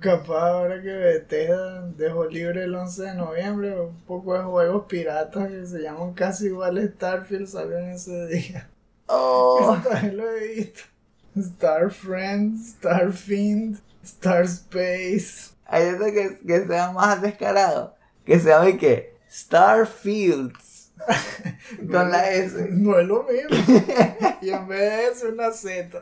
Capaz ahora que Bethesda dejó libre el 11 de noviembre, un poco de juegos piratas que se llaman casi igual Starfield salieron ese día. Oh, también lo he visto. Star Friends, Star Fiend, Star Space. hay otro que, que sea más descarado. Que se llame que Starfields. Con la S. No es lo mismo. Y en vez de eso, una Z.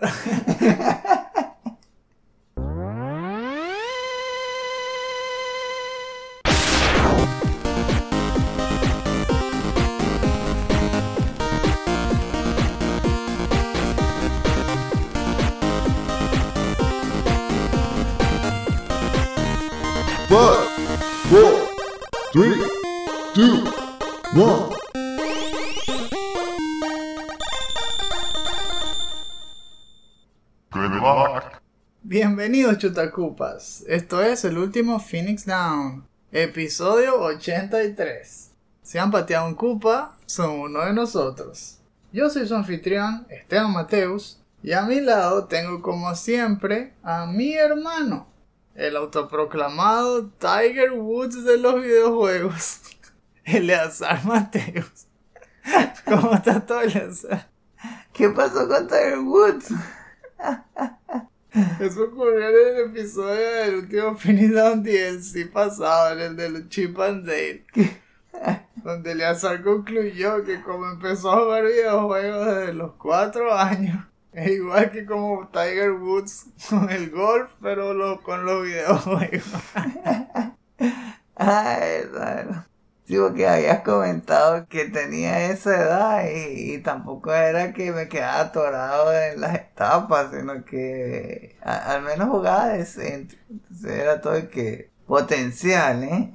Bienvenidos chutacupas. Esto es el último Phoenix Down, episodio 83. Si han pateado un cupa, son uno de nosotros. Yo soy su anfitrión, Esteban Mateus, y a mi lado tengo como siempre a mi hermano, el autoproclamado Tiger Woods de los videojuegos, Eleazar Mateus. ¿Cómo está todo, Eleazar? ¿Qué pasó con Tiger Woods? Eso ocurrió en el episodio del último Down DLC pasado, en el del Chip and Dale. Donde Eleazar concluyó que como empezó a jugar videojuegos desde los 4 años, es igual que como Tiger Woods con el golf, pero lo- con los videojuegos. Ay, claro. Sí, porque habías comentado que tenía esa edad y, y tampoco era que me quedaba atorado en las etapas, sino que a- al menos jugaba decente. Entonces era todo el que potencial, ¿eh?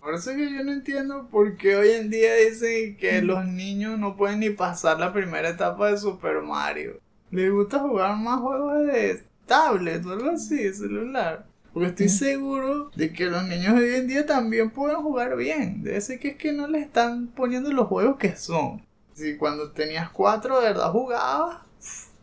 Por eso es que yo no entiendo por qué hoy en día dicen que los niños no pueden ni pasar la primera etapa de Super Mario. Les gusta jugar más juegos de tablet o algo así, celular. Porque estoy seguro de que los niños de hoy en día también pueden jugar bien. Debe ser que es que no les están poniendo los juegos que son. Si cuando tenías cuatro de verdad jugabas,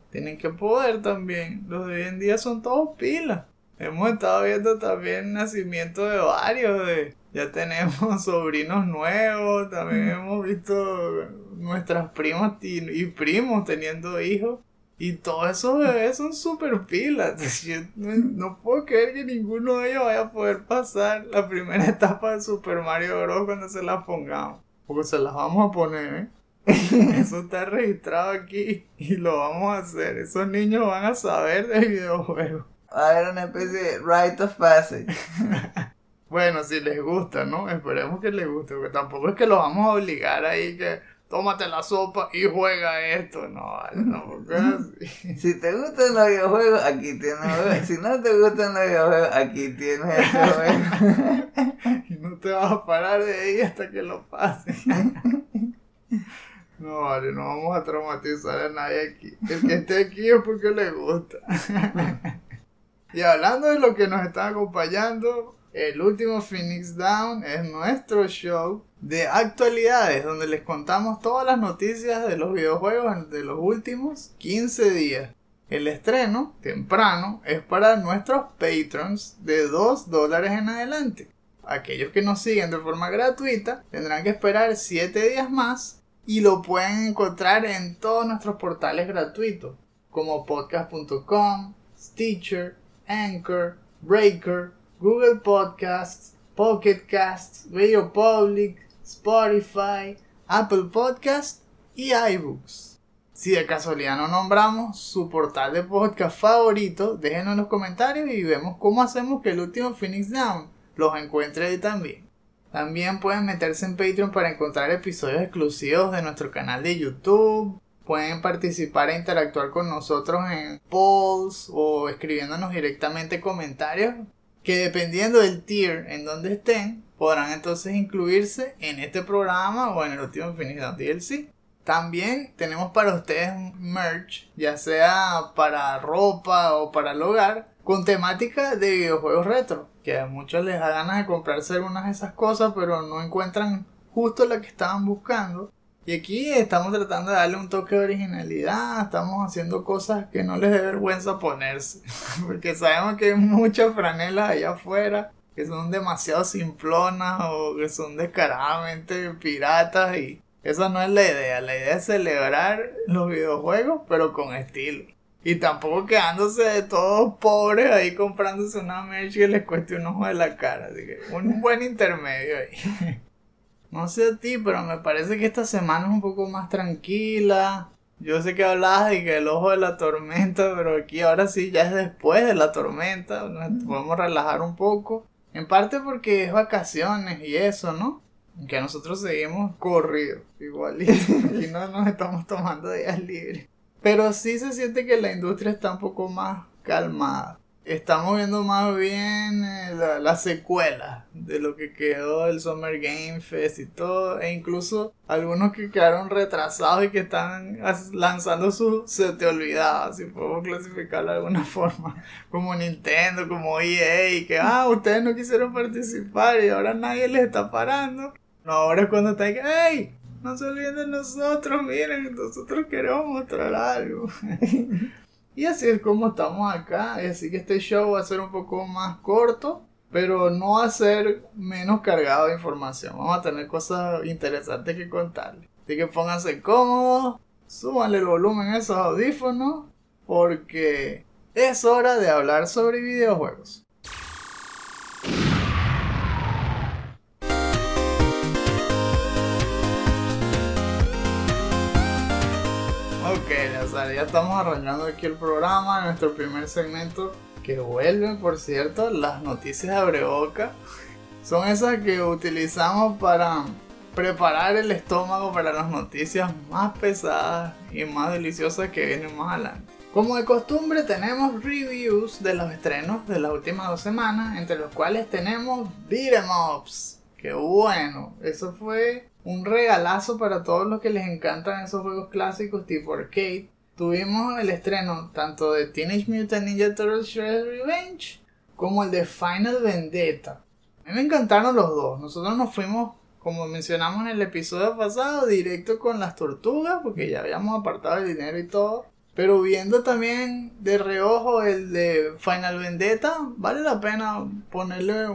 tienen que poder también. Los de hoy en día son todos pilas. Hemos estado viendo también nacimiento de varios. De, ya tenemos sobrinos nuevos. También hemos visto nuestras primas y, y primos teniendo hijos. Y todos esos bebés son super pilas. Yo no, no puedo creer que ninguno de ellos vaya a poder pasar la primera etapa de Super Mario Bros. cuando se las pongamos. Porque se las vamos a poner, ¿eh? Eso está registrado aquí y lo vamos a hacer. Esos niños van a saber de videojuegos. Va a haber una especie de rite of passage. Bueno, si les gusta, ¿no? Esperemos que les guste, porque tampoco es que los vamos a obligar ahí que tómate la sopa y juega esto. No, vale, es así. Si te gustan los videojuegos, aquí tienes. Si no te gustan los videojuegos, aquí tienes este juego. Y no te vas a parar de ahí hasta que lo pases. No, vale, no vamos a traumatizar a nadie aquí. El que esté aquí es porque le gusta. Y hablando de lo que nos está acompañando, el último Phoenix Down es nuestro show de actualidades, donde les contamos todas las noticias de los videojuegos de los últimos 15 días. El estreno, temprano, es para nuestros patrons de 2 dólares en adelante. Aquellos que nos siguen de forma gratuita tendrán que esperar 7 días más y lo pueden encontrar en todos nuestros portales gratuitos, como podcast.com, Stitcher, Anchor, Breaker, Google Podcasts, Pocket Casts, Radio Public, Spotify, Apple Podcasts y iBooks. Si de casualidad no nombramos su portal de podcast favorito, déjenos en los comentarios y vemos cómo hacemos que el último Phoenix Down los encuentre ahí también. También pueden meterse en Patreon para encontrar episodios exclusivos de nuestro canal de YouTube. Pueden participar e interactuar con nosotros en polls o escribiéndonos directamente comentarios que dependiendo del tier en donde estén, podrán entonces incluirse en este programa o en el último Down DLC. También tenemos para ustedes merch, ya sea para ropa o para el hogar, con temática de videojuegos retro. Que a muchos les da ganas de comprarse algunas de esas cosas, pero no encuentran justo la que estaban buscando. Y aquí estamos tratando de darle un toque de originalidad, estamos haciendo cosas que no les dé vergüenza ponerse, porque sabemos que hay muchas franelas allá afuera que son demasiado simplonas o que son descaradamente piratas y esa no es la idea, la idea es celebrar los videojuegos pero con estilo. Y tampoco quedándose de todos pobres ahí comprándose una merch que les cueste un ojo de la cara. Así que un buen intermedio ahí. No sé a ti, pero me parece que esta semana es un poco más tranquila. Yo sé que hablabas de que el ojo de la tormenta, pero aquí ahora sí ya es después de la tormenta. Nos podemos relajar un poco. En parte porque es vacaciones y eso, ¿no? Que nosotros seguimos corridos, igualito. y no nos estamos tomando días libres. Pero sí se siente que la industria está un poco más calmada. Estamos viendo más bien eh, la, la, secuela de lo que quedó el Summer Game Fest y todo. E incluso algunos que quedaron retrasados y que están lanzando su Se te olvidaba, si podemos clasificarlo de alguna forma. Como Nintendo, como EA, y que ah, ustedes no quisieron participar y ahora nadie les está parando. No, ahora es cuando está ahí ¡hey! No se olviden de nosotros, miren, nosotros queremos mostrar algo. y así es como estamos acá. Así que este show va a ser un poco más corto, pero no va a ser menos cargado de información. Vamos a tener cosas interesantes que contarles. Así que pónganse cómodos, súbanle el volumen a esos audífonos, porque es hora de hablar sobre videojuegos. Ya estamos arrancando aquí el programa, nuestro primer segmento, que vuelven, por cierto, las noticias de Abreboca. Son esas que utilizamos para preparar el estómago para las noticias más pesadas y más deliciosas que vienen más adelante. Como de costumbre tenemos reviews de los estrenos de las últimas dos semanas, entre los cuales tenemos Beat'em Ups. Que bueno, eso fue un regalazo para todos los que les encantan esos juegos clásicos tipo arcade tuvimos el estreno tanto de Teenage Mutant Ninja Turtles Shredder's Revenge como el de Final Vendetta. A mí me encantaron los dos. Nosotros nos fuimos, como mencionamos en el episodio pasado, directo con las tortugas, porque ya habíamos apartado el dinero y todo. Pero viendo también de reojo el de Final Vendetta, vale la pena ponerle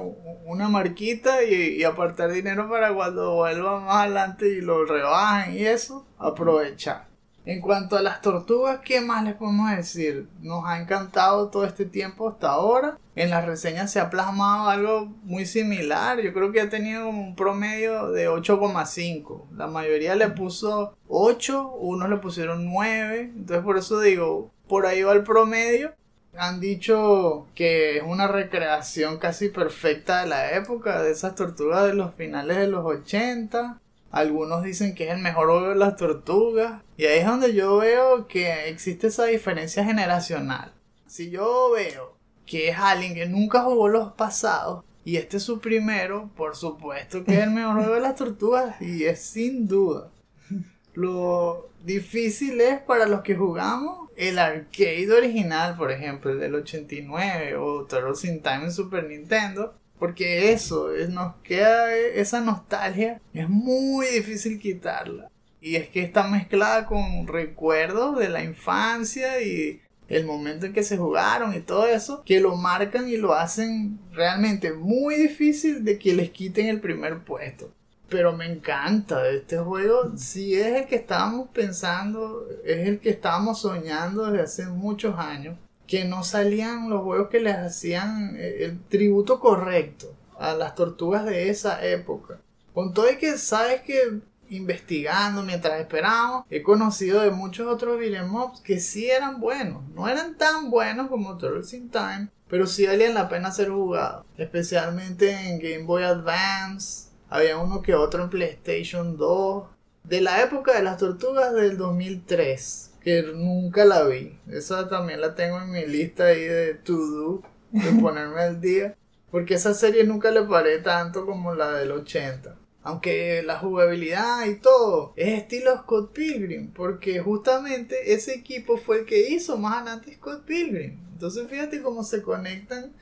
una marquita y, y, apartar dinero para cuando vuelva más adelante y lo rebajen y eso, aprovechar. En cuanto a las tortugas, ¿qué más les podemos decir? Nos ha encantado todo este tiempo hasta ahora. En las reseñas se ha plasmado algo muy similar. Yo creo que ha tenido un promedio de 8,5. La mayoría le puso 8, unos le pusieron 9. Entonces por eso digo, por ahí va el promedio. Han dicho que es una recreación casi perfecta de la época, de esas tortugas de los finales de los 80. Algunos dicen que es el mejor juego de las tortugas. Y ahí es donde yo veo que existe esa diferencia generacional. Si yo veo que es alguien que nunca jugó los pasados y este es su primero, por supuesto que es el mejor juego de las tortugas y es sin duda. Lo difícil es para los que jugamos el arcade original, por ejemplo, el del 89 o Turtles in Time en Super Nintendo porque eso, nos queda esa nostalgia, es muy difícil quitarla. Y es que está mezclada con recuerdos de la infancia y el momento en que se jugaron y todo eso, que lo marcan y lo hacen realmente muy difícil de que les quiten el primer puesto. Pero me encanta este juego, si es el que estábamos pensando, es el que estábamos soñando desde hace muchos años que no salían los juegos que les hacían eh, el tributo correcto a las tortugas de esa época. Con todo y que sabes que investigando mientras esperábamos, he conocido de muchos otros beat'em que sí eran buenos. No eran tan buenos como Turtles in Time, pero sí valían la pena ser jugados. Especialmente en Game Boy Advance. Había uno que otro en PlayStation 2. De la época de las tortugas del 2003 que nunca la vi. Esa también la tengo en mi lista ahí de to do, de ponerme al día. Porque esa serie nunca le paré tanto como la del 80. Aunque la jugabilidad y todo es estilo Scott Pilgrim. Porque justamente ese equipo fue el que hizo más adelante Scott Pilgrim. Entonces fíjate cómo se conectan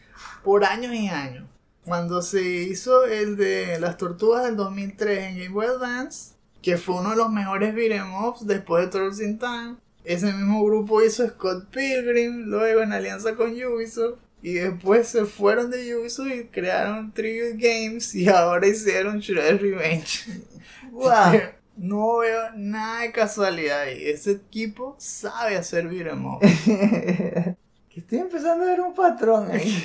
por años y años. Cuando se hizo el de las tortugas del 2003 en Game Boy Advance, que fue uno de los mejores beat'em ups después de Trolls in Time. Ese mismo grupo hizo Scott Pilgrim, luego en alianza con Ubisoft. Y después se fueron de Ubisoft y crearon Tribute Games y ahora hicieron Shredder's Revenge. Wow. No veo nada de casualidad ahí. Ese equipo sabe hacer beat'em up. que estoy empezando a ver un patrón ahí.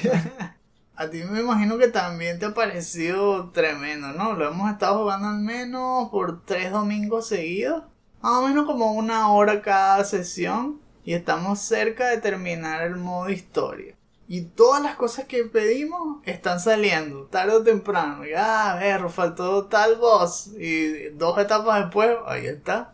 A ti me imagino que también te ha parecido tremendo, ¿no? Lo hemos estado jugando al menos por tres domingos seguidos. Más o menos como una hora cada sesión. Y estamos cerca de terminar el modo historia. Y todas las cosas que pedimos están saliendo, tarde o temprano. Y, ah, a ver, faltó tal boss. Y dos etapas después, ahí está.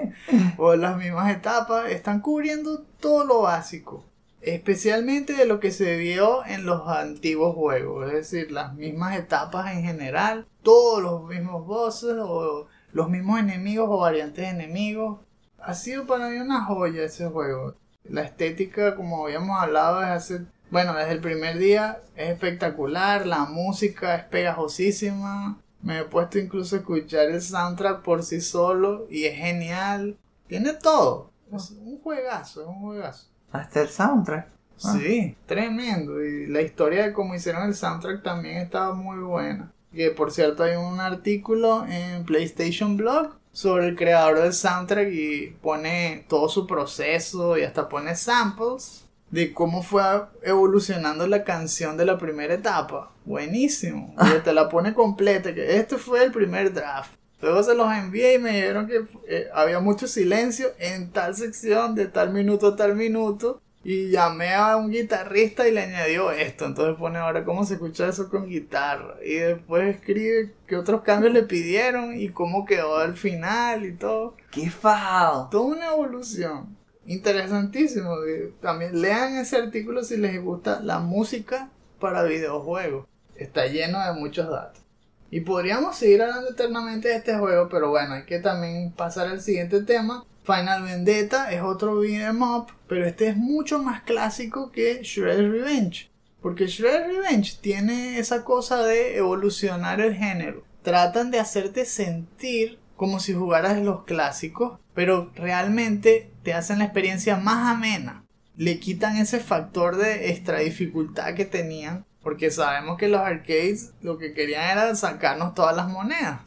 o las mismas etapas, están cubriendo todo lo básico. Especialmente de lo que se vio en los antiguos juegos. Es decir, las mismas etapas en general. Todos los mismos bosses o los mismos enemigos o variantes de enemigos. Ha sido para mí una joya ese juego. La estética, como habíamos hablado desde hace bueno, desde el primer día es espectacular, la música es pegajosísima. Me he puesto incluso a escuchar el soundtrack por sí solo y es genial. Tiene todo. Es un juegazo, es un juegazo. Hasta el soundtrack. Ah. Sí, tremendo. Y la historia de cómo hicieron el soundtrack también estaba muy buena. Que por cierto hay un artículo en PlayStation Blog sobre el creador del soundtrack y pone todo su proceso y hasta pone samples de cómo fue evolucionando la canción de la primera etapa. Buenísimo. Y te la pone completa, que este fue el primer draft. Luego se los envié y me dijeron que eh, había mucho silencio en tal sección, de tal minuto a tal minuto. Y llamé a un guitarrista y le añadió esto. Entonces pone ahora cómo se escucha eso con guitarra. Y después escribe qué otros cambios le pidieron y cómo quedó al final y todo. ¡Qué fao! Toda una evolución interesantísimo. También lean ese artículo si les gusta la música para videojuegos. Está lleno de muchos datos. Y podríamos seguir hablando eternamente de este juego, pero bueno, hay que también pasar al siguiente tema. Final Vendetta es otro beat'em up, pero este es mucho más clásico que Shredder's Revenge. Porque Shredder's Revenge tiene esa cosa de evolucionar el género. Tratan de hacerte sentir como si jugaras los clásicos, pero realmente te hacen la experiencia más amena. Le quitan ese factor de extra dificultad que tenían, porque sabemos que los arcades lo que querían era sacarnos todas las monedas.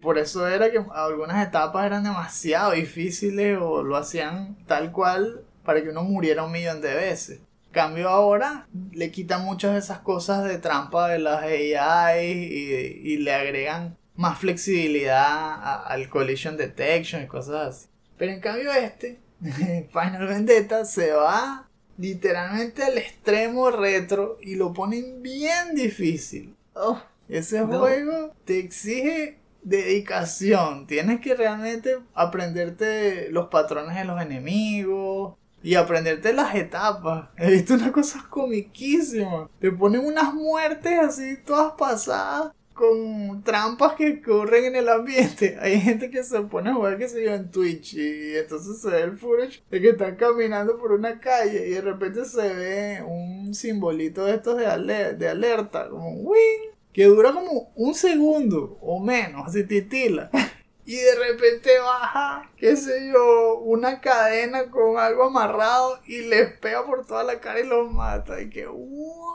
Por eso era que algunas etapas eran demasiado difíciles o lo hacían tal cual para que uno muriera un millón de veces. Cambio ahora le quitan muchas de esas cosas de trampa de las AI y, y le agregan más flexibilidad al collision detection y cosas así. Pero en cambio este, Final Vendetta, se va literalmente al extremo retro y lo ponen bien difícil. Oh, Ese No. juego te exige dedicación. Tienes que realmente aprenderte los patrones de los enemigos y aprenderte las etapas. He visto unas cosas comiquísimas. Te ponen unas muertes así todas pasadas con trampas que ocurren en el ambiente. Hay gente que se pone a jugar, que se yo, en Twitch y entonces se ve el footage de que están caminando por una calle y de repente se ve un simbolito de estos de, aler- de alerta, como un wing, que dura como un segundo o menos, así titila. Y de repente baja, qué sé yo, una cadena con algo amarrado y les pega por toda la cara y los mata. Y que, wow.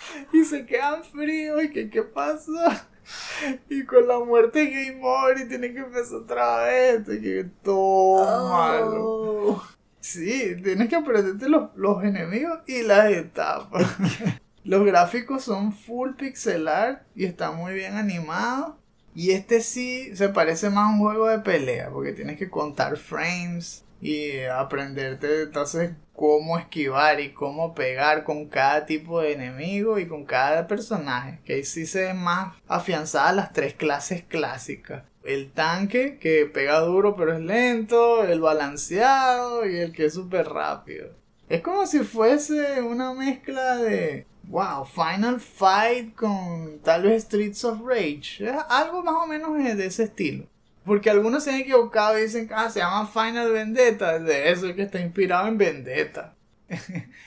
Y se quedan fríos y que, ¿qué pasa? Y con la muerte Game Over y tienen que empezar otra vez. Y que todo malo. Oh. Sí, tienes que aprenderte los, los enemigos y las etapas. los gráficos son full pixel art y está muy bien animado. Y este sí se parece más a un juego de pelea, porque tienes que contar frames y aprenderte entonces cómo esquivar y cómo pegar con cada tipo de enemigo y con cada personaje. Que ahí sí se ven más afianzadas las tres clases clásicas. El tanque que pega duro pero es lento, el balanceado y el que es súper rápido. Es como si fuese una mezcla de Wow, Final Fight con tal vez Streets of Rage. Es algo más o menos de ese estilo. Porque algunos se han equivocado y dicen, ah, se llama Final Vendetta. De eso es que está inspirado en Vendetta.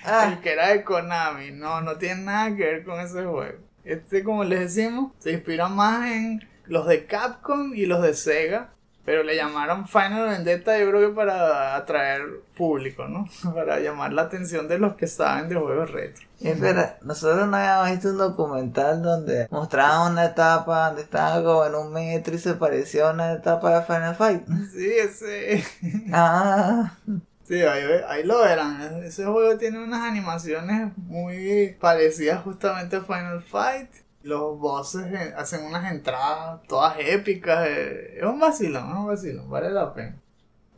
Ah, El que era de Konami. No, no tiene nada que ver con ese juego. Este, como les decimos, se inspira más en los de Capcom y los de Sega. Pero le llamaron Final Vendetta, yo creo que para atraer público, ¿no? Para llamar la atención de los que saben de juegos retro. Espera, nosotros no habíamos visto un documental donde mostraban una etapa donde estaban como en un metro y se parecía a una etapa de Final Fight. Sí, ese. Ah, Sí, ahí, ahí lo verán. Ese juego tiene unas animaciones muy parecidas justamente a Final Fight. Los bosses hacen unas entradas todas épicas. eh, Es un vacilón, es un vacilón, vale la pena.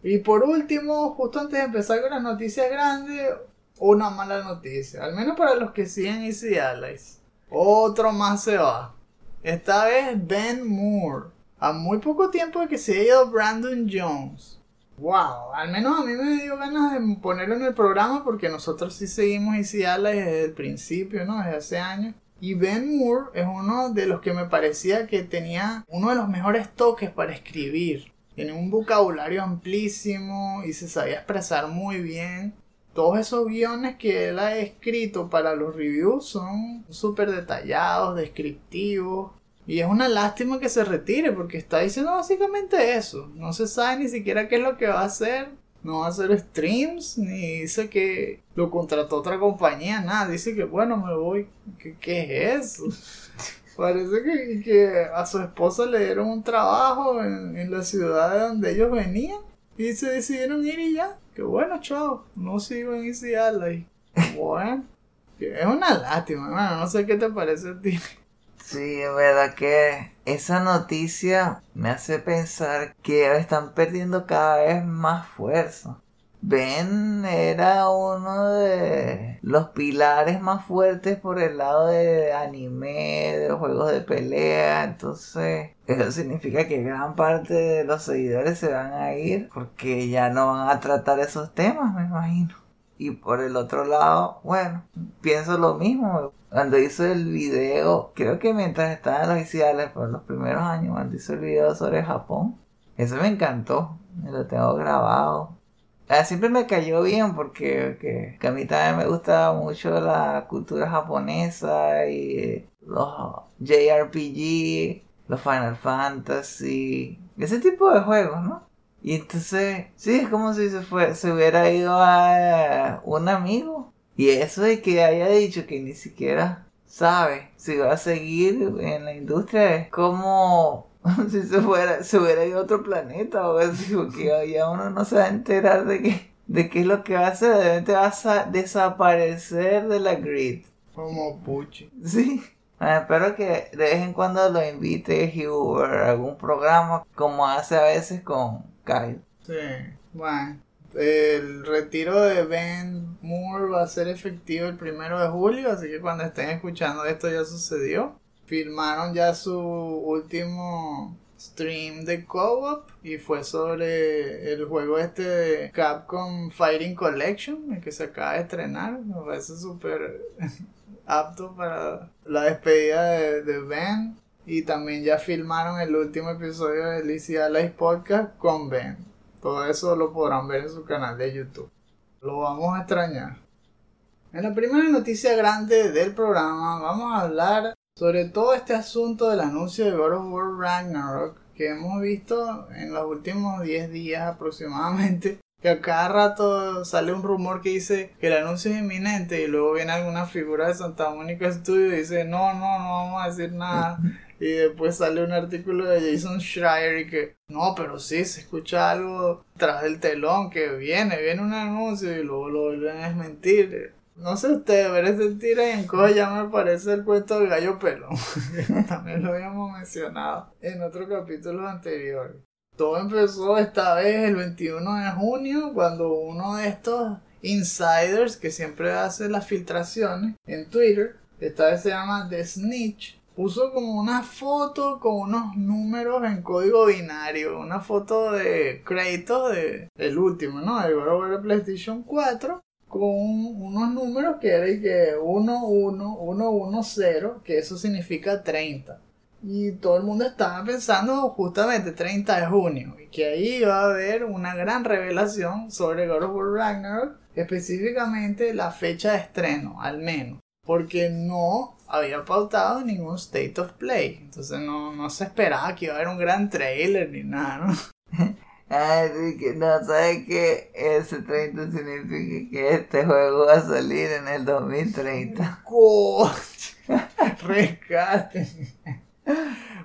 Y por último, justo antes de empezar con las noticias grandes, una mala noticia. Al menos para los que siguen Easy Allies. Otro más se va. Esta vez Ben Moore. A muy poco tiempo de que se haya ido Brandon Jones. Wow, al menos a mí me dio ganas de ponerlo en el programa porque nosotros sí seguimos Easy Allies desde el principio, ¿no? Desde hace años. Y Ben Moore es uno de los que me parecía que tenía uno de los mejores toques para escribir. Tiene un vocabulario amplísimo y se sabía expresar muy bien. Todos esos guiones que él ha escrito para los reviews son súper detallados, descriptivos. Y es una lástima que se retire porque está diciendo básicamente eso. No se sabe ni siquiera qué es lo que va a hacer. No va a hacer streams, ni dice que lo contrató otra compañía, nada. Dice que bueno, me voy. ¿Qué, qué es eso? Parece que, que a su esposa le dieron un trabajo en, en la ciudad de donde ellos venían. Y se decidieron ir y ya. Que bueno, chao. No sigo en Easy. Bueno. Es una lástima, hermano. No sé qué te parece a ti. Sí, es verdad que esa noticia me hace pensar que están perdiendo cada vez más fuerza. Ben era uno de los pilares más fuertes por el lado de anime, de juegos de pelea, entonces eso significa que gran parte de los seguidores se van a ir porque ya no van a tratar esos temas, me imagino. Y por el otro lado, bueno, pienso lo mismo. Cuando hizo el video, creo que mientras estaba en los iniciales, por los primeros años, cuando hizo el video sobre Japón, eso me encantó. Me lo tengo grabado. Ah, siempre me cayó bien porque que, a mí también me gusta mucho la cultura japonesa y eh, los JRPG, los Final Fantasy, ese tipo de juegos, ¿no? Y entonces, sí, es como si se, fue, se hubiera ido a un amigo. Y eso de que haya dicho que ni siquiera sabe si va a seguir en la industria es como si se fuera, se hubiera ido a otro planeta o así, porque ya uno no se va a enterar de qué, de qué es lo que va a hacer, de repente vas a desaparecer de la grid. Como Puchi. Sí. Bueno, espero que de vez en cuando lo invite Hugh a algún programa como hace a veces con Kyle. Sí, bueno. El retiro de Ben Moore va a ser efectivo el primero de julio, así que cuando estén escuchando esto ya sucedió. Filmaron ya su último stream de co-op y fue sobre el juego este de Capcom Fighting Collection, el que se acaba de estrenar. Me parece súper apto para la despedida de, de Ben. Y también ya filmaron el último episodio de Lizzie Allies Podcast con Ben. Todo eso lo podrán ver en su canal de YouTube. Lo vamos a extrañar. En la primera noticia grande del programa vamos a hablar sobre todo este asunto del anuncio de God of War Ragnarok que hemos visto en los últimos 10 días aproximadamente. Que a cada rato sale un rumor que dice que el anuncio es inminente y luego viene alguna figura de Santa Mónica Studio y dice no, no, no vamos a decir nada. Y después sale un artículo de Jason Schreier y que no, pero sí, se escucha algo tras del telón que viene, viene un anuncio y luego lo vuelven a desmentir. No sé ustedes, ver ese tira y encoge ya me parece el cuento del gallo pelón. También lo habíamos mencionado en otros capítulos anteriores. Todo empezó esta vez el 21 de junio cuando uno de estos insiders que siempre hace las filtraciones en Twitter, esta vez se llama The Snitch, puso como una foto con unos números en código binario, una foto de Kratos de el último, ¿no? War de PlayStation 4 con unos números que era y que 1 1 1 1 0, que eso significa 30. Y todo el mundo estaba pensando justamente 30 de junio y que ahí iba a haber una gran revelación sobre God of War Ragnarok, específicamente la fecha de estreno, al menos porque no había pautado ningún State of Play. Entonces no, no se esperaba que iba a haber un gran trailer ni nada, ¿no? Ay, que no, ¿sabes que Ese 30 significa que este juego va a salir en el 2030. ¡Coño! Rescate.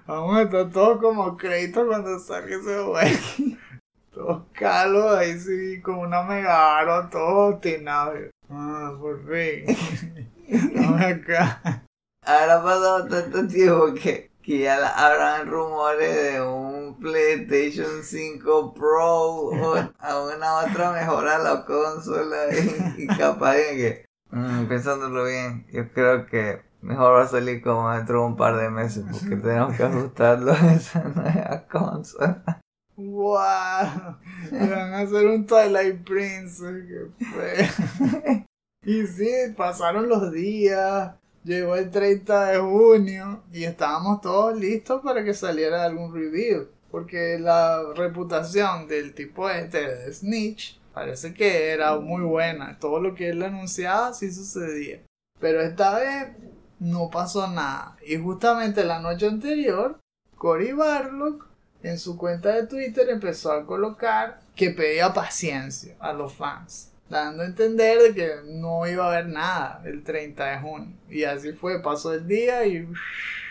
Vamos a estar todos como créditos cuando salga ese juego. Todos calos ahí sí, con una mega aro, todos obstinados. Ah, por fin. Vamos acá. Ahora ha pasado tanto tiempo que, que ya habrán rumores de un PlayStation 5 Pro o a una otra mejora a la consola y, y capaz de que, mm, pensándolo bien, yo creo que mejor va a salir como dentro de un par de meses porque tenemos que ajustarlo a esa nueva consola. ¡Wow! Le van a hacer un Twilight Princess. Que fue. Y sí, pasaron los días. Llegó el 30 de junio y estábamos todos listos para que saliera algún review. Porque la reputación del tipo este de Snitch parece que era muy buena. Todo lo que él anunciaba sí sucedía. Pero esta vez no pasó nada. Y justamente la noche anterior, Cory Barlock en su cuenta de Twitter empezó a colocar que pedía paciencia a los fans, dando a entender de que no iba a haber nada el 30 de junio. Y así fue, pasó el día y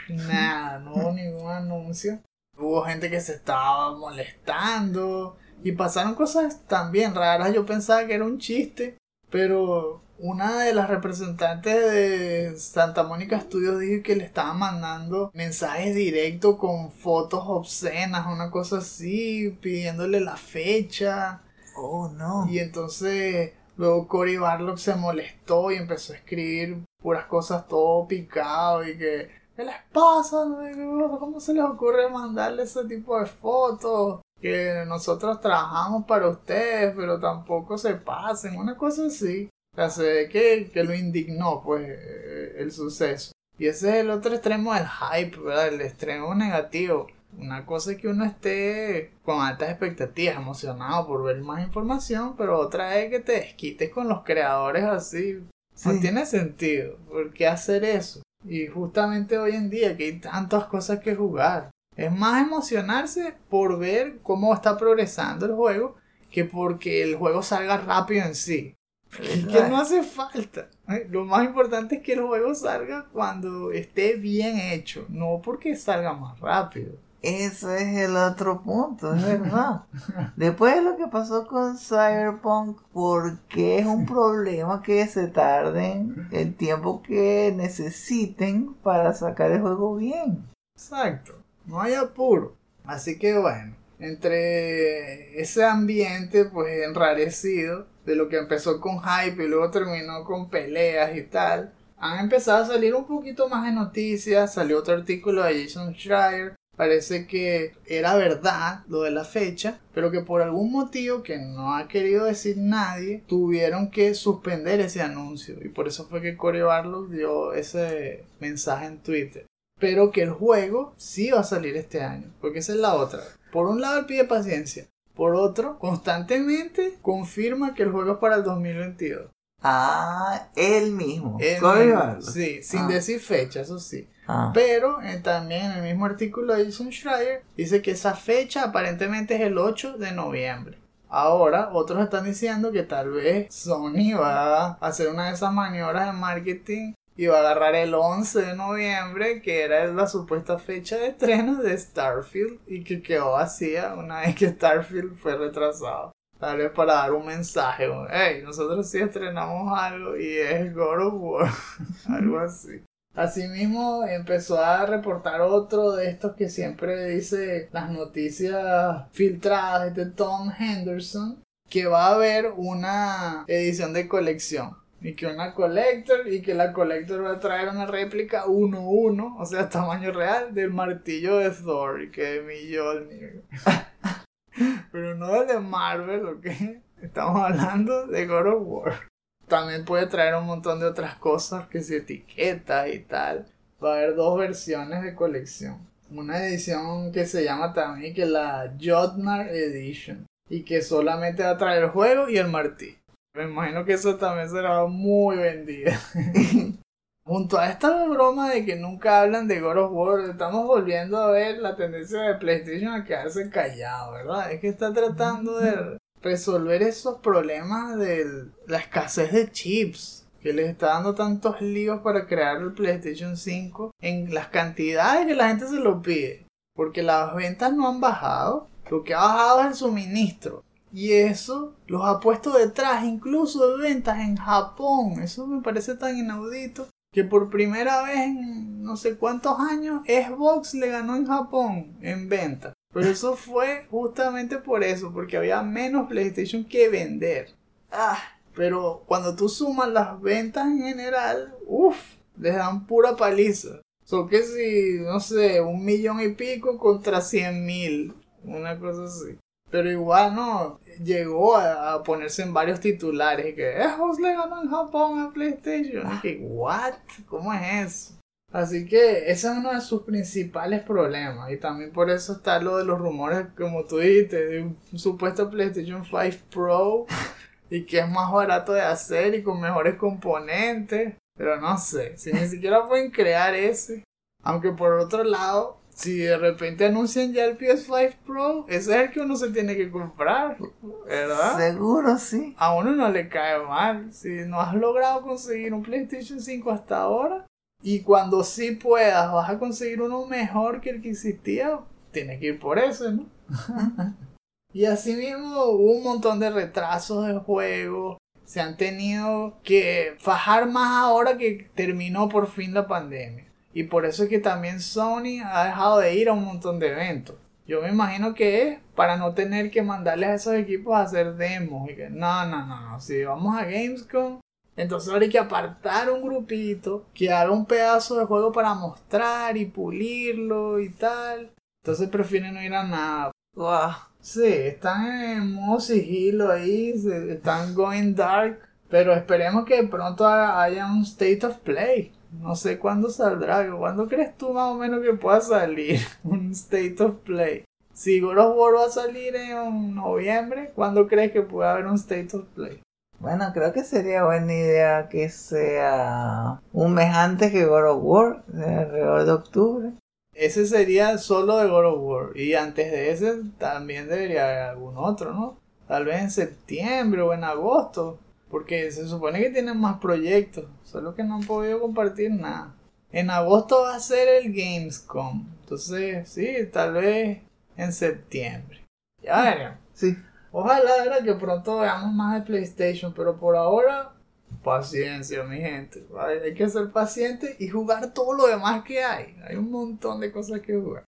nada, no hubo ningún anuncio. Hubo gente que se estaba molestando y pasaron cosas también raras. Yo pensaba que era un chiste, pero una de las representantes de Santa Mónica Studios dijo que le estaban mandando mensajes directos con fotos obscenas, una cosa así, pidiéndole la fecha. Oh. Y entonces luego Cory Barlock se molestó y empezó a escribir puras cosas todo picado y que ¿qué les pasa? ¿Cómo se les ocurre mandarle ese tipo de fotos? Que nosotros trabajamos para ustedes, pero tampoco se pasen, una cosa así. Que, que lo indignó, pues, eh, el suceso. Y ese es el otro extremo del hype, ¿verdad? El extremo negativo. Una cosa es que uno esté con altas expectativas, emocionado por ver más información, pero otra es que te desquites con los creadores así. No tiene sentido. ¿Por qué hacer eso? Y justamente hoy en día que hay tantas cosas que jugar. Es más emocionarse por ver cómo está progresando el juego que porque el juego salga rápido en sí. Es que no hace falta. Lo más importante es que el juego salga cuando esté bien hecho, no porque salga más rápido. Ese es el otro punto, es verdad. Después de lo que pasó con Cyberpunk, ¿por qué es un problema que se tarden el tiempo que necesiten para sacar el juego bien? Exacto, no hay apuro. Así que bueno, entre ese ambiente pues enrarecido de lo que empezó con hype y luego terminó con peleas y tal, han empezado a salir un poquito más de noticias, salió otro artículo de Jason Schreier, parece que era verdad lo de la fecha, pero que por algún motivo que no ha querido decir nadie, tuvieron que suspender ese anuncio y por eso fue que Cory Barlow dio ese mensaje en Twitter pero que el juego sí va a salir este año, porque esa es la otra. Por un lado él pide paciencia, por otro constantemente confirma que el juego es para el 2022. Ah, él mismo. Él mismo, sí, sin Ah. decir fecha, eso sí. Ah. Pero eh, también en el mismo artículo de Jason Schreier dice que esa fecha aparentemente es el 8 de noviembre. Ahora, otros están diciendo que tal vez Sony va a hacer una de esas maniobras de marketing y va a agarrar el 11 de noviembre, que era la supuesta fecha de estreno de Starfield y que quedó vacía una vez que Starfield fue retrasado. Tal vez para dar un mensaje, hey, nosotros sí estrenamos algo y es God of War, algo así. Asimismo, empezó a reportar otro de estos que siempre dice las noticias filtradas de Tom Henderson, que va a haber una edición de colección. Y que una collector, y que la collector va a traer una réplica 1-1, o sea, tamaño real, del martillo de Thor, que de Mjolnir. Pero no del de Marvel, ¿ok? Estamos hablando de God of War. También puede traer un montón de otras cosas, que si etiquetas y tal. Va a haber dos versiones de colección. Una edición que se llama también que la Jotnar Edition. Y que solamente va a traer el juego y el martillo. Me imagino que eso también será muy vendida. Junto a esta broma de que nunca hablan de God of War, estamos volviendo a ver la tendencia de PlayStation a quedarse callado, ¿verdad? Es que está tratando de resolver esos problemas de la escasez de chips que les está dando tantos líos para crear el PlayStation 5 en las cantidades que la gente se lo pide. Porque las ventas no han bajado, lo que ha bajado es el suministro. Y eso los ha puesto detrás incluso de ventas en Japón. Eso me parece tan inaudito que por primera vez en no sé cuántos años Xbox le ganó en Japón en venta. Pero eso fue justamente por eso, porque había menos PlayStation que vender. Ah, pero cuando tú sumas las ventas en general, uff, les dan pura paliza. Son que si, no sé, un millón y pico contra cien mil, una cosa así. Pero igual no, llegó a, ponerse en varios titulares que Xbox le ganó en Japón a PlayStation. Y que, ¿what? ¿Cómo es eso? Así que ese es uno de sus principales problemas. Y también por eso está lo de los rumores, como tú dijiste, de un supuesto PlayStation 5 Pro. Y que es más barato de hacer y con mejores componentes. Pero no sé, si ni siquiera pueden crear ese. Aunque por otro lado, si de repente anuncian ya el PS5 Pro, ese es el que uno se tiene que comprar, ¿verdad? Seguro, sí. A uno no le cae mal. Si no has logrado conseguir un PlayStation 5 hasta ahora, y cuando sí puedas, vas a conseguir uno mejor que el que existía, tienes que ir por ese, ¿no? y así mismo hubo un montón de retrasos de juegos. Se han tenido que fajar más ahora que terminó por fin la pandemia. Y por eso es que también Sony ha dejado de ir a un montón de eventos. Yo me imagino que es para no tener que mandarles a esos equipos a hacer demos. Y que no, no, no, no. Si vamos a Gamescom, entonces ahora hay que apartar un grupito que haga un pedazo de juego para mostrar y pulirlo y tal. Entonces prefieren no ir a nada. Wow. Sí, están en modo sigilo ahí, están going dark. Pero esperemos que pronto haya un state of play. No sé cuándo saldrá. ¿Cuándo crees tú más o menos que pueda salir un State of Play? Si God of War va a salir en noviembre, ¿cuándo crees que pueda haber un State of Play? Bueno, creo que sería buena idea que sea un mes antes que God of War, alrededor de octubre. Ese sería solo de God of War. Y antes de ese también debería haber algún otro, ¿no? Tal vez en septiembre o en agosto. Porque se supone que tienen más proyectos, solo que no han podido compartir nada. En agosto va a ser el Gamescom. Entonces, sí, tal vez en septiembre. Ya veremos. Sí. Ojalá era que pronto veamos más de PlayStation, pero por ahora, paciencia, mi gente. Hay que ser paciente y jugar todo lo demás que hay. Hay un montón de cosas que jugar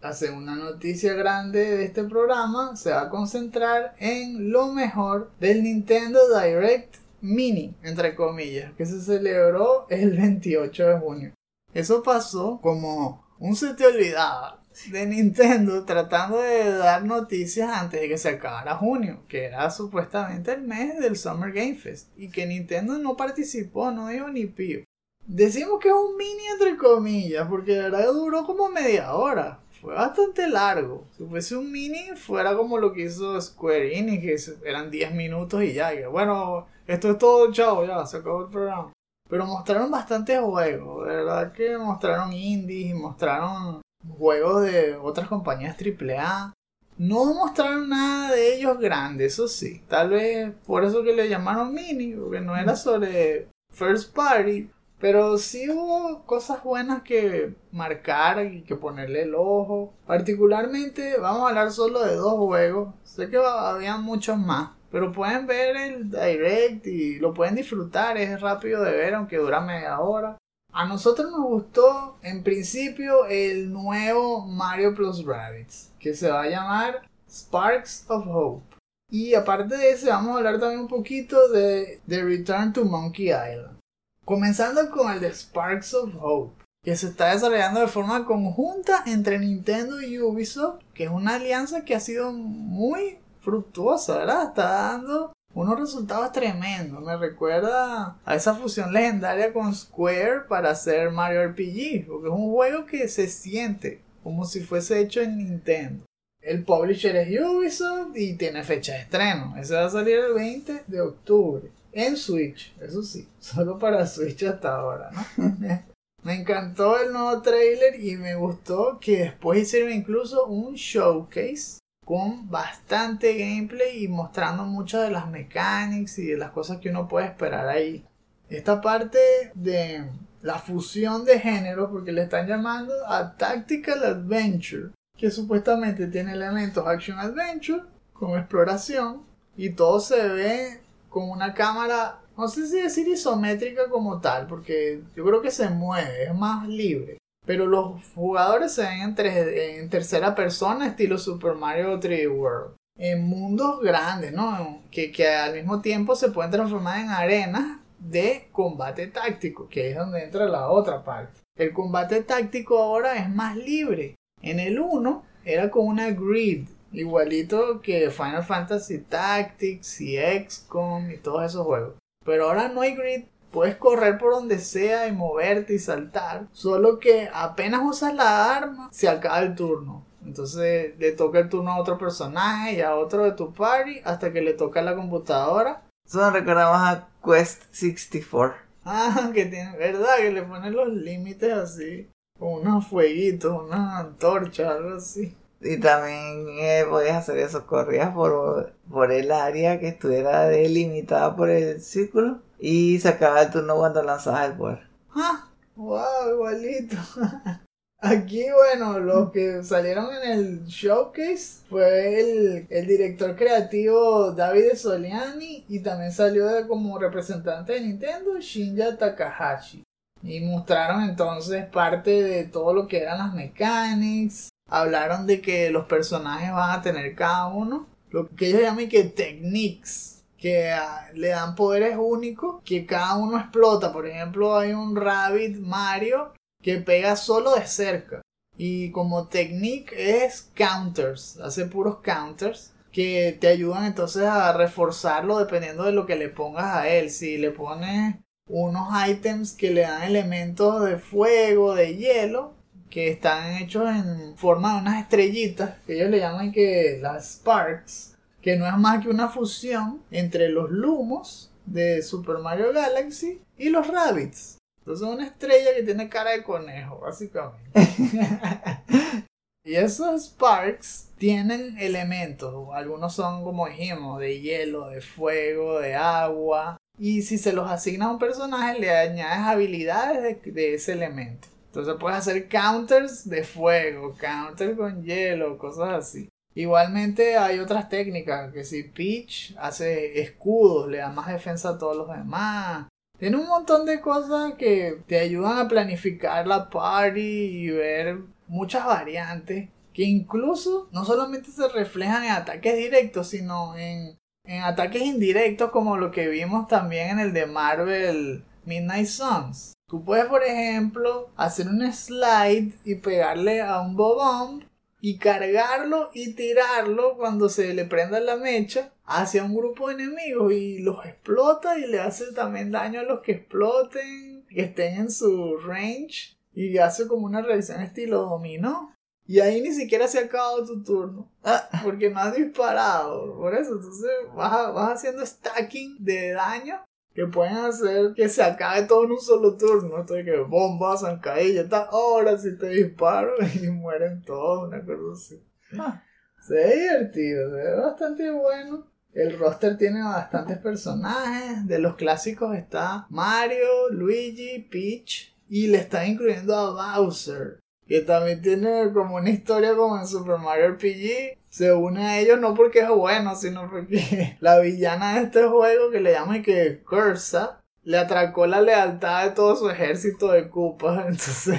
la segunda noticia grande de este programa se va a concentrar en lo mejor del Nintendo Direct Mini, entre comillas, que se celebró el 28 de junio. Eso pasó como un se te olvidaba de Nintendo tratando de dar noticias antes de que se acabara junio, que era supuestamente el mes del Summer Game Fest, y que Nintendo no participó, no dijo ni pío. Decimos que es un mini entre comillas, porque de verdad duró como media hora fue bastante largo. Si fuese un mini, fuera como lo que hizo Square Enix, que eran 10 minutos y ya. bueno, esto es todo, chao, ya, se acabó el programa. Pero mostraron bastantes juegos, de verdad que mostraron indies, mostraron juegos de otras compañías AAA. No mostraron nada de ellos grandes, eso sí. Tal vez por eso que le llamaron mini, porque no era sobre first party, pero sí hubo cosas buenas que marcar y que ponerle el ojo. Particularmente vamos a hablar solo de dos juegos. Sé que había muchos más. Pero pueden ver el direct y lo pueden disfrutar. Es rápido de ver aunque dura media hora. A nosotros nos gustó en principio el nuevo Mario Plus Rabbits. Que se va a llamar Sparks of Hope. Y aparte de eso vamos a hablar también un poquito de The Return to Monkey Island. Comenzando con el de Sparks of Hope, que se está desarrollando de forma conjunta entre Nintendo y Ubisoft, que es una alianza que ha sido muy fructuosa, ¿verdad? Está dando unos resultados tremendos. Me recuerda a esa fusión legendaria con Square para hacer Mario RPG, porque es un juego que se siente como si fuese hecho en Nintendo. El publisher es Ubisoft y tiene fecha de estreno. Ese va a salir el 20 de octubre. en Switch, eso sí, solo para Switch hasta ahora, ¿no? me encantó el nuevo trailer y me gustó que después hicieron incluso un showcase con bastante gameplay y mostrando muchas de las mechanics y de las cosas que uno puede esperar ahí. Esta parte de la fusión de género, porque le están llamando a Tactical Adventure, que supuestamente tiene elementos Action Adventure con exploración y todo se ve con una cámara, no sé si decir isométrica como tal, porque yo creo que se mueve, es más libre. Pero los jugadores se ven en, tercera persona, estilo Super Mario 3D World. En mundos grandes, ¿no? Que, que al mismo tiempo se pueden transformar en arenas de combate táctico, que es donde entra la otra parte. El combate táctico ahora es más libre. En el 1 era con una grid, igualito que Final Fantasy Tactics y XCOM y todos esos juegos. Pero ahora no hay grid, Puedes correr por donde sea y moverte y saltar. Solo que apenas usas la arma, se acaba el turno. Entonces le toca el turno a otro personaje y a otro de tu party hasta que le toca la computadora. Eso me recuerda más a Quest 64. Ah, que tiene, ¿verdad? Que le ponen los límites así. Con unos fueguitos, una antorcha, algo así. Y también eh, podías hacer eso, corrías por, por el área que estuviera delimitada por el círculo y se acaba el turno cuando lanzabas el poder. ¡Ah! ¡Wow! Igualito. Aquí, bueno, los que salieron en el showcase fue el, el, director creativo David Soliani y también salió como representante de Nintendo Shinya Takahashi. Y mostraron entonces parte de todo lo que eran las mechanics. Hablaron de que los personajes van a tener cada uno lo que ellos llaman que techniques que ah, le dan poderes únicos que cada uno explota. Por ejemplo, hay un Rabbit Mario que pega solo de cerca. Y como technique es counters, hace puros counters que te ayudan entonces a reforzarlo dependiendo de lo que le pongas a él. Si le pones unos items que le dan elementos de fuego, de hielo, que están hechos en forma de unas estrellitas, que ellos le llaman que las sparks, que no es más que una fusión entre los lumos de Super Mario Galaxy y los rabbits. Entonces es una estrella que tiene cara de conejo, básicamente. y esos sparks tienen elementos, algunos son como dijimos, de hielo, de fuego, de agua. Y si se los asigna a un personaje, le añades habilidades de, de ese elemento. Entonces puedes hacer counters de fuego, counters con hielo, cosas así. Igualmente hay otras técnicas, que si Peach hace escudos, le da más defensa a todos los demás. Tiene un montón de cosas que te ayudan a planificar la party y ver muchas variantes que incluso no solamente se reflejan en ataques directos, sino en, en ataques indirectos como lo que vimos también en el de Marvel Midnight Suns. Tú puedes, por ejemplo, hacer un slide y pegarle a un bobomb y cargarlo y tirarlo cuando se le prenda la mecha hacia un grupo de enemigos y los explota y le hace también daño a los que exploten, que estén en su range y hace como una reacción estilo dominó. Y ahí ni siquiera se ha acabado tu turno. Ah, porque no has disparado. Por eso, entonces vas, vas haciendo stacking de daño que pueden hacer que se acabe todo en un solo turno. Entonces que bombas, zancadillas, está ahora si te disparo y mueren todos, una cosa así. Ah. Se ve divertido, se ve bastante bueno. El roster tiene bastantes personajes. De los clásicos está Mario, Luigi, Peach. Y le está incluyendo a Bowser. Que también tiene como una historia como en Super Mario RPG se une a ellos no porque es bueno, sino porque la villana de este juego que le llaman que Cursa le atracó la lealtad de todo su ejército de Koopas. Entonces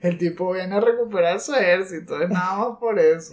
el tipo viene a recuperar su ejército, es nada más por eso.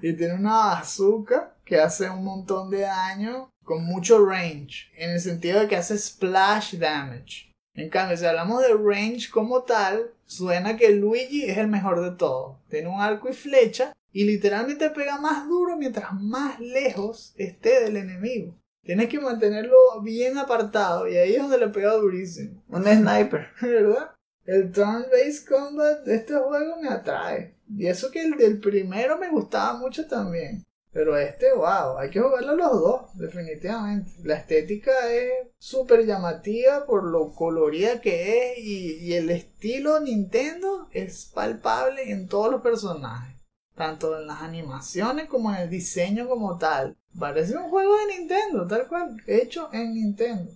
Y tiene una bazooka que hace un montón de daño con mucho range, en el sentido de que hace splash damage. En cambio, si hablamos de range como tal, suena que Luigi es el mejor de todos. Tiene un arco y flecha y literalmente pega más duro mientras más lejos esté del enemigo. Tienes que mantenerlo bien apartado y ahí es donde le pega durísimo. Un sniper. ¿Verdad? El turn-based combat de este juego me atrae. Y eso que el del primero me gustaba mucho también. Pero este, wow, hay que jugarlo los dos, definitivamente. La estética es súper llamativa por lo colorida que es y, y el estilo Nintendo es palpable en todos los personajes. Tanto en las animaciones como en el diseño como tal. Parece un juego de Nintendo, tal cual, hecho en Nintendo.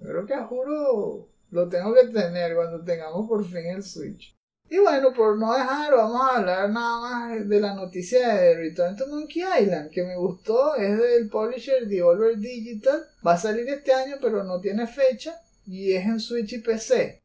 Creo que a juro lo tengo que tener cuando tengamos por fin el Switch. Y bueno, por no dejar, vamos a hablar nada más de la noticia de Return to Monkey Island, que me gustó, es del publisher Devolver Digital, va a salir este año pero no tiene fecha y es en Switch y PC.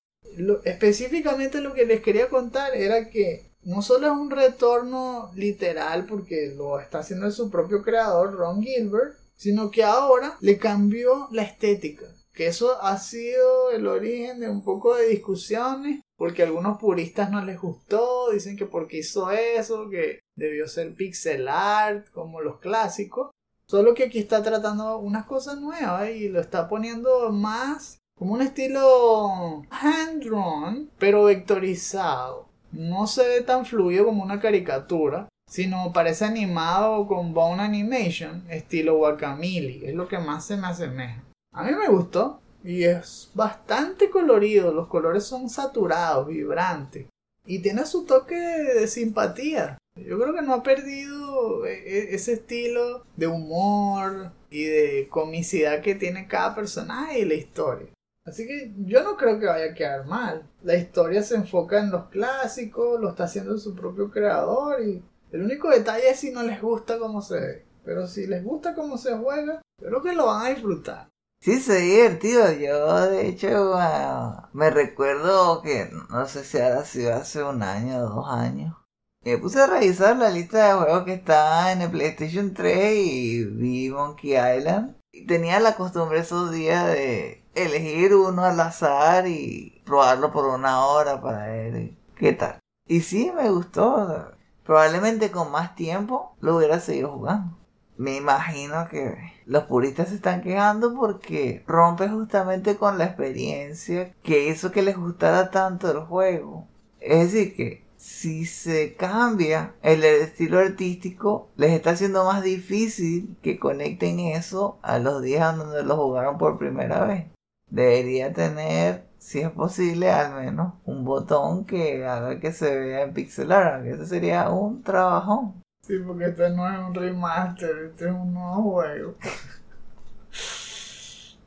Específicamente lo que les quería contar era que no solo es un retorno literal porque lo está haciendo su propio creador, Ron Gilbert, sino que ahora le cambió la estética. Que eso ha sido el origen de un poco de discusiones, porque a algunos puristas no les gustó, dicen que porque hizo eso, que debió ser pixel art, como los clásicos. Solo que aquí está tratando unas cosas nuevas y lo está poniendo más como un estilo hand-drawn, pero vectorizado. No se ve tan fluido como una caricatura, sino parece animado con bone animation, estilo Guacamole. Es lo que más se me asemeja. A mí me gustó y es bastante colorido. Los colores son saturados, vibrantes. Y tiene su toque de simpatía. Yo creo que no ha perdido e- e- ese estilo de humor y de comicidad que tiene cada personaje y la historia. Así que yo no creo que vaya a quedar mal. La historia se enfoca en los clásicos, lo está haciendo su propio creador y el único detalle es si no les gusta cómo se ve. Pero si les gusta cómo se juega, creo que lo van a disfrutar. Sí, se ve divertido. Yo, de hecho, ah, me recuerdo que no sé si ahora sido hace un año o dos años. Me puse a revisar la lista de juegos que está en el PlayStation 3 y vi Monkey Island. Y tenía la costumbre esos días de elegir uno al azar y probarlo por una hora para ver qué tal. Y sí, me gustó. Probablemente con más tiempo lo hubiera seguido jugando. Me imagino que los puristas se están quejando porque rompe justamente con la experiencia que hizo que les gustara tanto el juego. Es decir, que si se cambia el estilo artístico, les está haciendo más difícil que conecten eso a los días donde lo jugaron por primera vez. Debería tener, si es posible, al menos un botón que haga que se vea en pixel art, que eso sería un trabajón. Sí, porque este no es un remaster, este es un nuevo juego.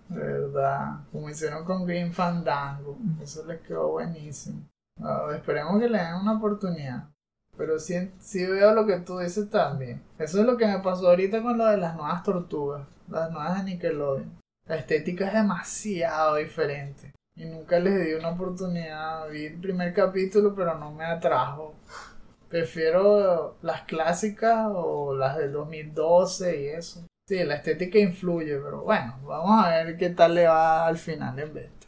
Verdad. Como hicieron con Green Fandango. Eso les quedó buenísimo. Esperemos que le den una oportunidad. Pero sí, sí veo lo que tú dices también. Eso es lo que me pasó ahorita con lo de las nuevas tortugas. Las nuevas de Nickelodeon. La estética es demasiado diferente. Y nunca les di una oportunidad. Vi el primer capítulo, pero no me atrajo. Prefiero las clásicas o las del 2012 y eso. Sí, la estética influye, pero bueno, vamos a ver qué tal le va al final en venta.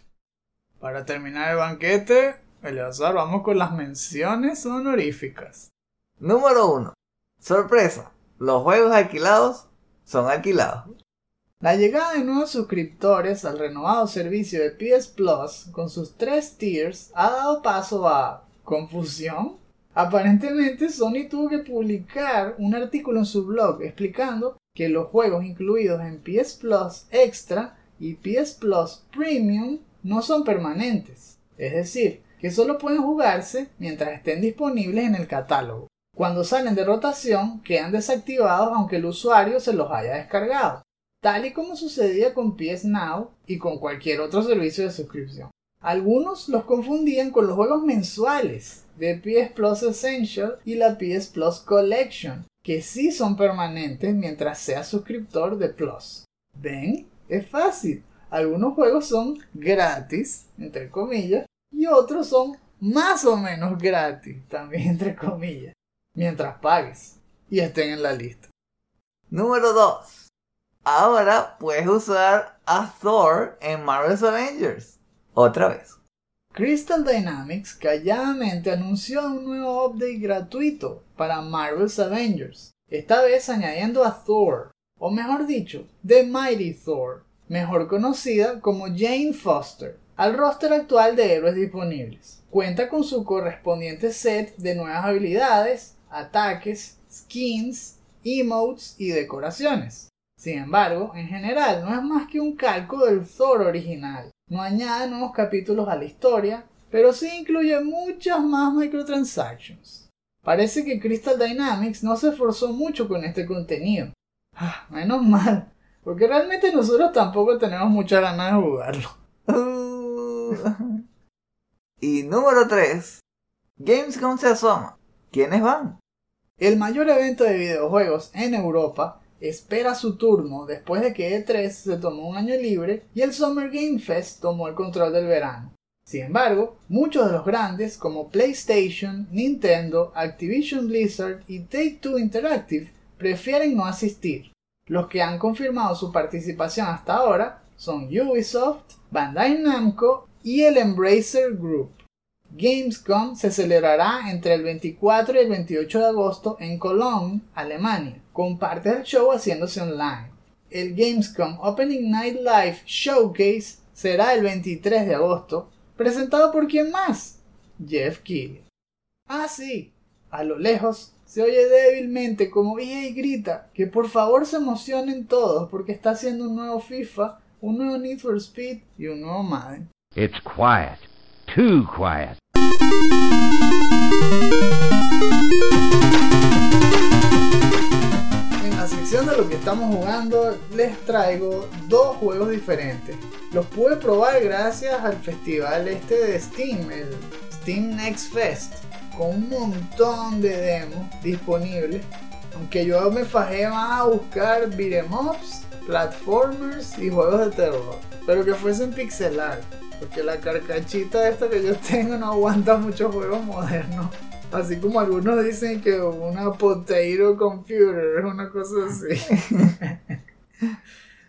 Para terminar el banquete, Eleazar, vamos con las menciones honoríficas. Número 1. Sorpresa. Los juegos alquilados son alquilados. La llegada de nuevos suscriptores al renovado servicio de PS Plus con sus tres tiers ha dado paso a confusión. Aparentemente Sony tuvo que publicar un artículo en su blog explicando que los juegos incluidos en PS Plus Extra y PS Plus Premium no son permanentes. Es decir, que solo pueden jugarse mientras estén disponibles en el catálogo. Cuando salen de rotación quedan desactivados aunque el usuario se los haya descargado tal y como sucedía con PS Now y con cualquier otro servicio de suscripción. Algunos los confundían con los juegos mensuales de PS Plus Essential y la PS Plus Collection, que sí son permanentes mientras seas suscriptor de Plus. ¿Ven? Es fácil. Algunos juegos son gratis, entre comillas, y otros son más o menos gratis, también entre comillas, mientras pagues y estén en la lista. Número 2. Ahora puedes usar a Thor en Marvel's Avengers. Otra vez. Crystal Dynamics calladamente anunció un nuevo update gratuito para Marvel's Avengers, esta vez añadiendo a Thor, o mejor dicho, The Mighty Thor, mejor conocida como Jane Foster, al roster actual de héroes disponibles. Cuenta con su correspondiente set de nuevas habilidades, ataques, skins emotes y decoraciones. Sin embargo, en general no es más que un calco del Thor original. No añade nuevos capítulos a la historia, pero sí incluye muchas más microtransactions. Parece que Crystal Dynamics no se esforzó mucho con este contenido. Ah, menos mal, porque realmente nosotros tampoco tenemos muchas ganas de jugarlo. Uh. y número 3. Gamescom se asoma. ¿Quiénes van? El mayor evento de videojuegos en Europa espera su turno después de que E3 se tomó un año libre y el Summer Game Fest tomó el control del verano. Sin embargo, muchos de los grandes como PlayStation, Nintendo, Activision Blizzard y Take-Two Interactive prefieren no asistir. Los que han confirmado su participación hasta ahora son Ubisoft, Bandai Namco y el Embracer Group. Gamescom se celebrará entre el 24 y el 28 de agosto en Cologne, Alemania, con parte del show haciéndose online. El Gamescom Opening Night Live Showcase será el 23 de agosto, presentado por quién más? Jeff Keighley. Ah, sí, a lo lejos se oye débilmente como EA grita que por favor se emocionen todos porque está haciendo un nuevo FIFA, un nuevo Need for Speed y un nuevo Madden. It's quiet. Too quiet. Sección de lo que estamos jugando les traigo dos juegos diferentes. Los pude probar gracias al festival este de Steam, el Steam Next Fest, con un montón de demos disponibles. Aunque yo me fajé más a buscar beat'em ups, platformers y juegos de terror, pero que fuesen pixelar. Porque la carcachita esta que yo tengo no aguanta muchos juegos modernos. Así como algunos dicen que una potato computer es una cosa así.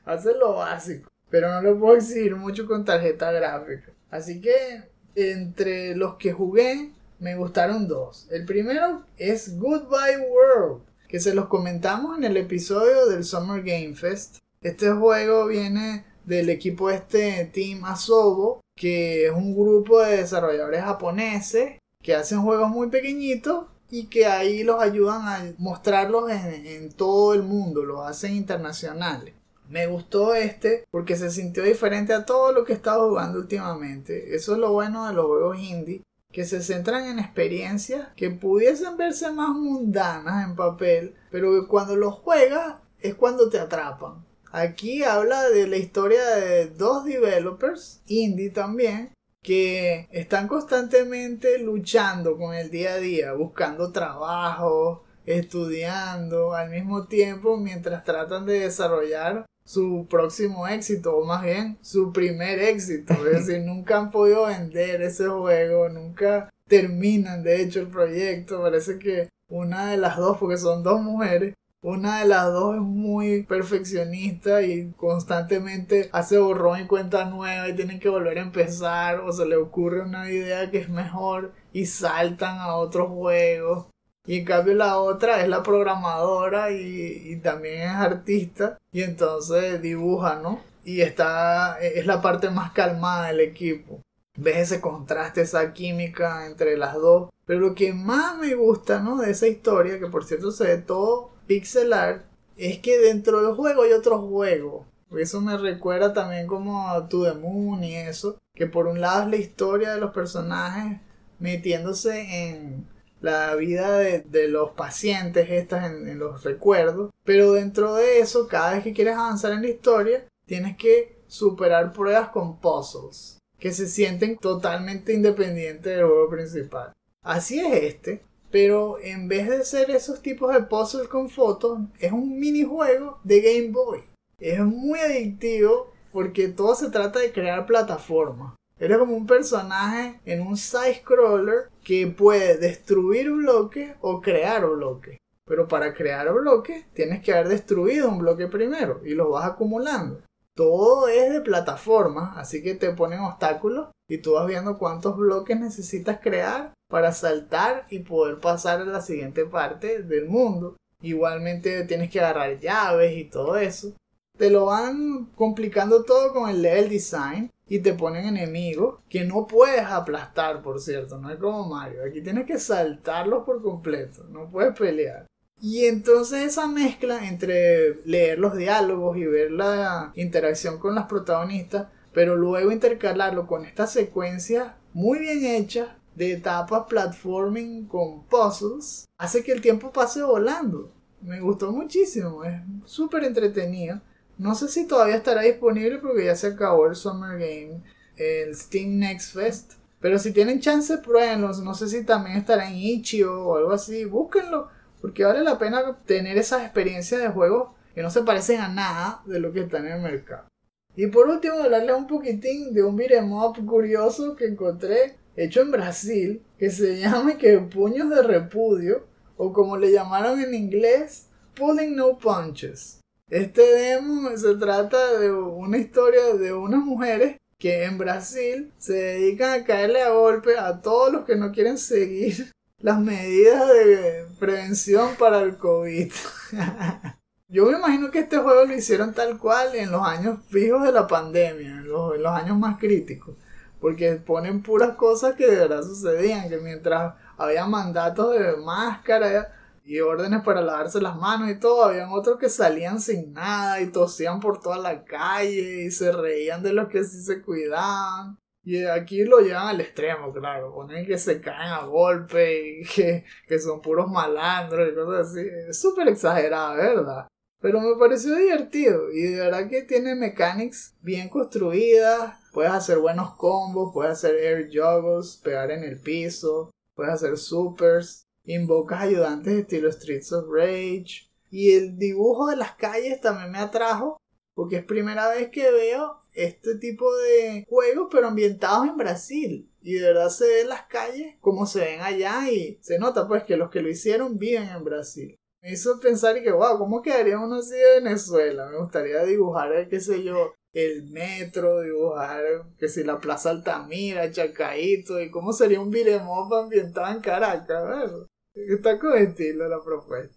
Hace lo básico. Pero no le puedo exigir mucho con tarjeta gráfica. Así que entre los que jugué me gustaron dos. El primero es Goodbye World. Que se los comentamos en el episodio del Summer Game Fest. Este juego viene del equipo este Team Asobo, que es un grupo de desarrolladores japoneses que hacen juegos muy pequeñitos y que ahí los ayudan a mostrarlos en, todo el mundo, los hacen internacionales. Me gustó este porque se sintió diferente a todo lo que he estado jugando últimamente. Eso es lo bueno de los juegos indie, que se centran en experiencias que pudiesen verse más mundanas en papel, pero que cuando los juegas es cuando te atrapan. Aquí habla de la historia de dos developers, indie también, que están constantemente luchando con el día a día, buscando trabajo, estudiando al mismo tiempo mientras tratan de desarrollar su próximo éxito o más bien su primer éxito. Es decir, nunca han podido vender ese juego, nunca terminan de hecho el proyecto. Parece que una de las dos, porque son dos mujeres, una de las dos es muy perfeccionista y constantemente hace borrón y cuenta nueva y tienen que volver a empezar o se le ocurre una idea que es mejor y saltan a otro juego. Y en cambio la otra es la programadora y, también es artista y entonces dibuja, ¿no? Y está, es la parte más calmada del equipo. Ves ese contraste, esa química entre las dos. Pero lo que más me gusta, ¿no? De esa historia, que por cierto se ve todo pixel art es que dentro del juego hay otro juego. Eso me recuerda también como a To The Moon y eso. Que por un lado es la historia de los personajes metiéndose en la vida de, los pacientes, estas en los recuerdos. Pero dentro de eso, cada vez que quieres avanzar en la historia, tienes que superar pruebas con puzzles. Que se sienten totalmente independientes del juego principal. Así es este. Pero en vez de ser esos tipos de puzzles con fotos, es un minijuego de Game Boy. Es muy adictivo porque todo se trata de crear plataformas. Eres como un personaje en un side-scroller que puede destruir bloques o crear bloques. Pero para crear bloques tienes que haber destruido un bloque primero y los vas acumulando. Todo es de plataforma, así que te ponen obstáculos y tú vas viendo cuántos bloques necesitas crear para saltar y poder pasar a la siguiente parte del mundo. Igualmente tienes que agarrar llaves y todo eso. Te lo van complicando todo con el level design y te ponen enemigos que no puedes aplastar, por cierto, no es como Mario. Aquí tienes que saltarlos por completo, no puedes pelear. Y entonces esa mezcla entre leer los diálogos y ver la interacción con las protagonistas, pero luego intercalarlo con esta secuencia muy bien hecha de etapas platforming con puzzles, hace que el tiempo pase volando. Me gustó muchísimo, es súper entretenido. No sé si todavía estará disponible porque ya se acabó el Summer Game, el Steam Next Fest. Pero si tienen chance, pruébenlo. No sé si también estará en Itch.io o algo así. Búsquenlo. Porque vale la pena tener esas experiencias de juegos que no se parecen a nada de lo que está en el mercado. Y por último, hablarles un poquitín de un beat'em up curioso que encontré hecho en Brasil que se llama que Puños de Repudio o como le llamaron en inglés, Pulling No Punches. Este demo se trata de una historia de unas mujeres que en Brasil se dedican a caerle a golpe a todos los que no quieren seguir las medidas de prevención para el COVID. Yo me imagino que este juego lo hicieron tal cual en los años fijos de la pandemia, en los, en los años más críticos. Porque ponen puras cosas que de verdad sucedían, que mientras había mandatos de máscara y órdenes para lavarse las manos y todo, habían otros que salían sin nada y tosían por toda la calle y se reían de los que sí se cuidaban. Y aquí lo llevan al extremo, claro. Ponen que se caen a golpe y que, que son puros malandros y cosas así. Es súper exagerado, ¿verdad? Pero me pareció divertido y de verdad que tiene mechanics bien construidas. Puedes hacer buenos combos, puedes hacer air juggles, pegar en el piso, puedes hacer supers, invocas ayudantes estilo Streets of Rage. Y el dibujo de las calles también me atrajo porque es primera vez que veo este tipo de juegos, pero ambientados en Brasil. Y de verdad se ven las calles como se ven allá y se nota pues que los que lo hicieron viven en Brasil. Me hizo pensar y que, wow, ¿cómo quedaría uno así de Venezuela? Me gustaría dibujar, eh, qué sé yo, el metro, dibujar, que si la Plaza Altamira, Chacaito, y cómo sería un Viremop ambientado en Caracas, ¿verdad? Está con estilo la propuesta.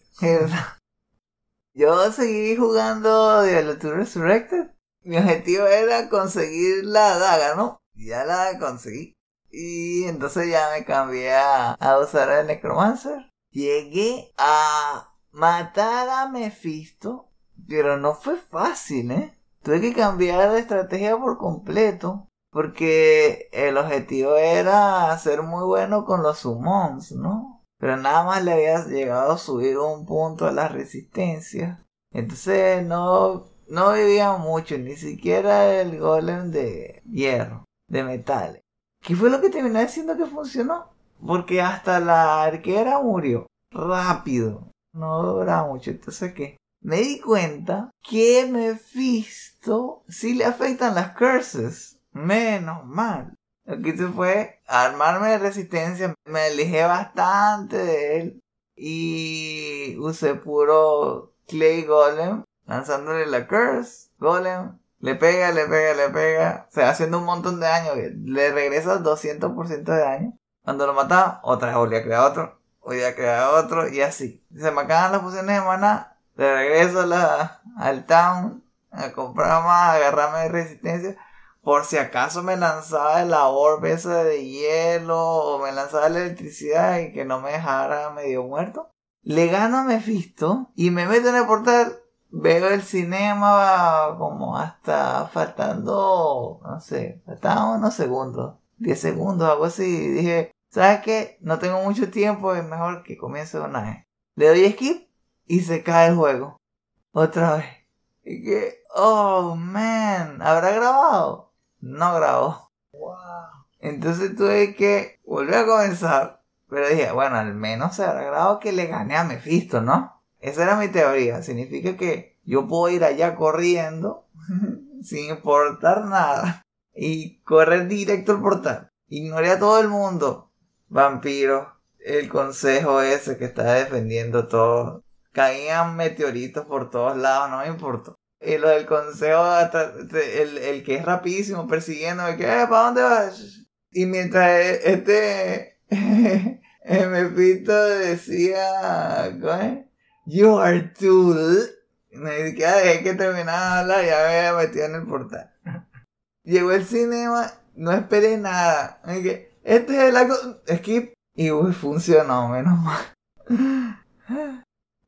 Yo seguí jugando Diablo 2 Resurrected mi objetivo era conseguir la daga, ¿no? Ya la conseguí. Y entonces ya me cambié a, usar el Necromancer. Llegué a matar a Mephisto, pero no fue fácil, ¿eh? Tuve que cambiar de estrategia por completo. Porque el objetivo era ser muy bueno con los summons, ¿no? Pero nada más le había llegado a subir un punto a la resistencia. Entonces no no vivía mucho, ni siquiera el golem de hierro, de metal. ¿Qué fue lo que terminó diciendo que funcionó? Porque hasta la arquera murió rápido. No dura mucho. Entonces, ¿qué? Me di cuenta que Mephisto sí le afectan las curses. Menos mal. Lo que hice fue armarme de resistencia. Me alejé bastante de él. Y usé puro Clay Golem lanzándole la curse, golem, le pega, le pega, le pega, o sea, haciendo un montón de daño, le regresa 200% de daño. Cuando lo mataba, otra vez volvía a crear otro, volvía a crear otro, y así. Se me acaban las fusiones de mana, de regreso la, al town, a comprar más, a agarrarme de resistencia. Por si acaso me lanzaba la orb esa de hielo, o me lanzaba la electricidad y que no me dejara medio muerto. Le gano a Mephisto y me meto en el portal veo el cinema como hasta faltando, no sé, faltaban unos segundos, 10 segundos, algo así. Dije, ¿sabes qué? No tengo mucho tiempo, es mejor que comience una vez. Le doy skip y se cae el juego. Otra vez. Y que, oh man, ¿habrá grabado? No grabó. Wow. Entonces tuve que volver a comenzar. Pero dije, bueno, al menos se habrá grabado que le gané a Mephisto, ¿no? Esa era mi teoría. Significa que yo puedo ir allá corriendo sin importar nada y correr directo al portal. Ignoré a todo el mundo. Vampiro, el consejo ese que está defendiendo todo. Caían meteoritos por todos lados, no me importó. Y lo del consejo, el, el que es rapidísimo persiguiéndome, que, eh, ¿para dónde vas? Y mientras e, este Mepito decía, ¿cómo You are too. Me queda dejé que terminaba de hablar ya me había en el portal. Llegó el cinema, no esperé nada. Este es el acto. Skip. Y funcionó, menos mal.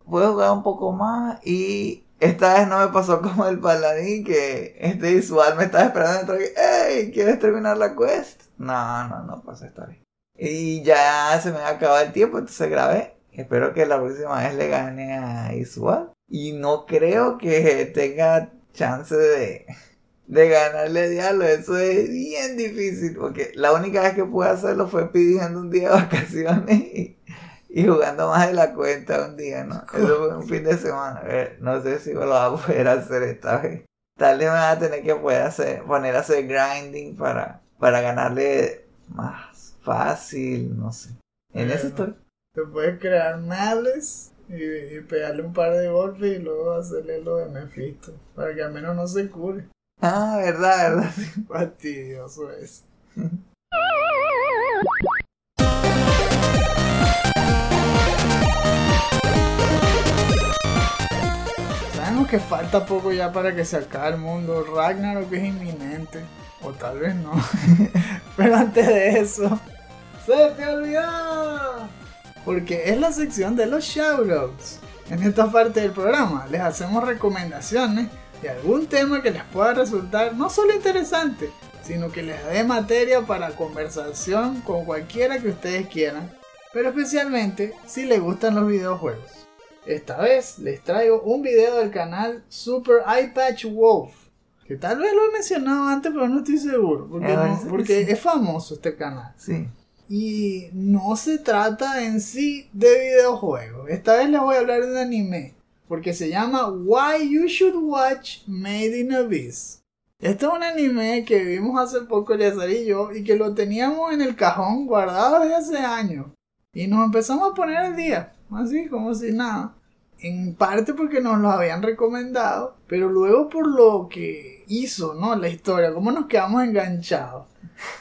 pude jugar un poco más y esta vez no me pasó como el paladín que este visual me estaba esperando dentro de ¡Ey! ¿Quieres terminar la quest? No, no, no pasa esta vez. Y ya se me ha acabado el tiempo, entonces grabé. Espero que la próxima vez le gane a Isual. Y no creo que tenga chance de, de ganarle a Diablo. Eso es bien difícil. Porque la única vez que pude hacerlo fue pidiendo un día de vacaciones y, y jugando más de la cuenta un día, ¿no? Eso fue un fin de semana. Ver, no sé si lo va a poder hacer esta vez. Tal vez me va a tener que poder hacer, poner a hacer grinding para, para ganarle más fácil, no sé. En eso estoy. Te puedes crear males y, y pegarle un par de golpes y luego hacerle lo de Mephisto. Para que al menos no se cure. Ah, verdad, verdad. Fastidioso es. Sabemos que falta poco ya para que se acabe el mundo. Ragnarok es inminente. O tal vez no. Pero antes de eso, ¡se te olvidó! Porque es la sección de los shoutouts. En esta parte del programa les hacemos recomendaciones de algún tema que les pueda resultar no solo interesante, sino que les dé materia para conversación con cualquiera que ustedes quieran, pero especialmente si les gustan los videojuegos. Esta vez les traigo un video del canal Super Eye Patch Wolf, que tal vez lo he mencionado antes, pero no estoy seguro, porque, Ah, no- porque sí. es famoso este canal. Sí. Y no se trata en sí de videojuegos. Esta vez les voy a hablar de un anime. Porque se llama Why You Should Watch Made in Abyss. Este es un anime que vimos hace poco Eleazar y yo y que lo teníamos en el cajón guardado desde hace años. Y nos empezamos a poner al día, así como si nada. En parte porque nos lo habían recomendado, pero luego por lo que hizo, ¿no? La historia, cómo nos quedamos enganchados.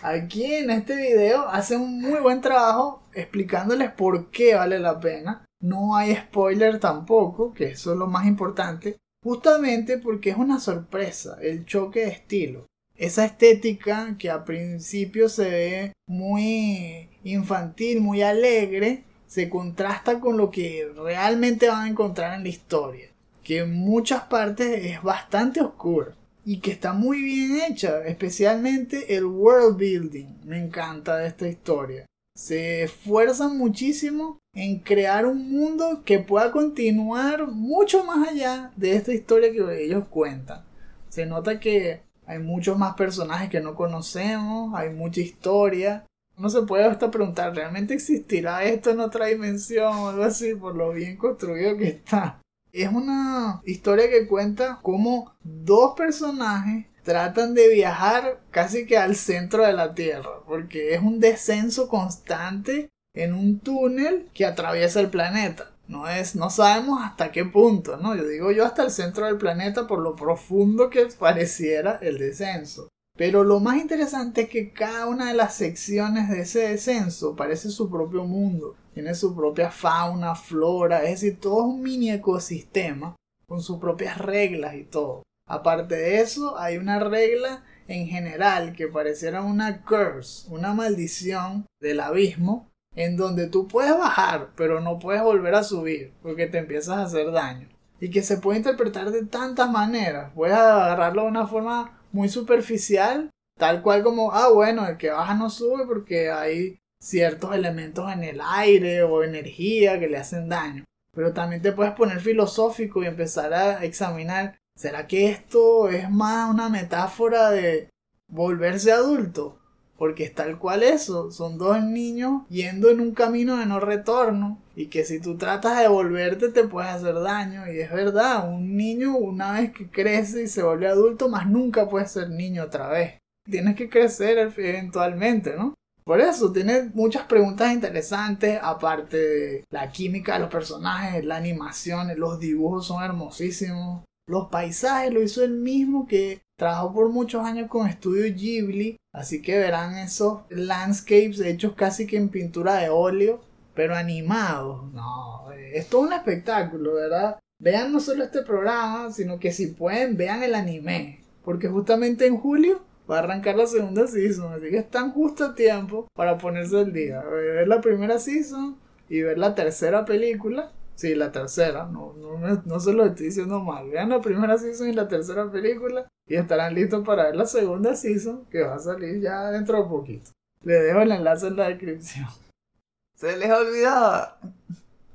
Aquí en este video hace un muy buen trabajo explicándoles por qué vale la pena. No hay spoiler tampoco, que eso es lo más importante. Justamente porque es una sorpresa el choque de estilo. Esa estética que a principio se ve muy infantil, muy alegre, se contrasta con lo que realmente van a encontrar en la historia. Que en muchas partes es bastante oscura y que está muy bien hecha, especialmente el world building. Me encanta de esta historia. Se esfuerzan muchísimo en crear un mundo que pueda continuar mucho más allá de esta historia que ellos cuentan. Se nota que hay muchos más personajes que no conocemos, hay mucha historia. No se puede hasta preguntar, ¿realmente existirá esto en otra dimensión o algo así por lo bien construido que está? Es una historia que cuenta cómo dos personajes tratan de viajar casi que al centro de la Tierra, porque es un descenso constante en un túnel que atraviesa el planeta. No es, no sabemos hasta qué punto, ¿no? Yo digo yo hasta el centro del planeta por lo profundo que pareciera el descenso. Pero lo más interesante es que cada una de las secciones de ese descenso parece su propio mundo. Tiene su propia fauna, flora, es decir, todo es un mini ecosistema con sus propias reglas y todo. Aparte de eso, hay una regla en general que pareciera una curse, una maldición del abismo, en donde tú puedes bajar, pero no puedes volver a subir, porque te empiezas a hacer daño. Y que se puede interpretar de tantas maneras. Puedes agarrarlo de una forma muy superficial, tal cual como, ah, bueno, el que baja no sube porque hay ciertos elementos en el aire o energía que le hacen daño. Pero también te puedes poner filosófico y empezar a examinar, ¿será que esto es más una metáfora de volverse adulto? Porque es tal cual eso, son dos niños yendo en un camino de no retorno y que si tú tratas de volverte te puedes hacer daño y es verdad, un niño una vez que crece y se vuelve adulto más nunca puede ser niño otra vez. Tienes que crecer eventualmente, ¿no? Por eso tiene muchas preguntas interesantes, aparte de la química de los personajes, la animación, los dibujos son hermosísimos. Los paisajes lo hizo el mismo que trabajó por muchos años con Estudio Ghibli, así que verán esos landscapes hechos casi que en pintura de óleo, pero animados. No, es un espectáculo, ¿verdad? Vean no solo este programa, sino que si pueden, vean el anime, porque justamente en julio va a arrancar la segunda season, así que están justo a tiempo para ponerse al día. Ver la primera season y ver la tercera película Sí, la tercera, no, no, no se lo estoy diciendo mal. Vean la primera season y la tercera película y estarán listos para ver la segunda season que va a salir ya dentro de poquito. Le dejo el enlace en la descripción. Se les olvidaba.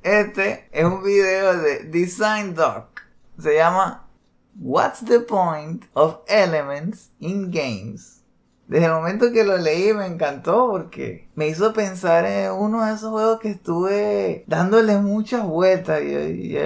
Este es un video de Design Doc. Se llama What's the point of elements in games? Desde el momento que lo leí me encantó porque me hizo pensar en uno de esos juegos que estuve dándole muchas vueltas. Yo, yo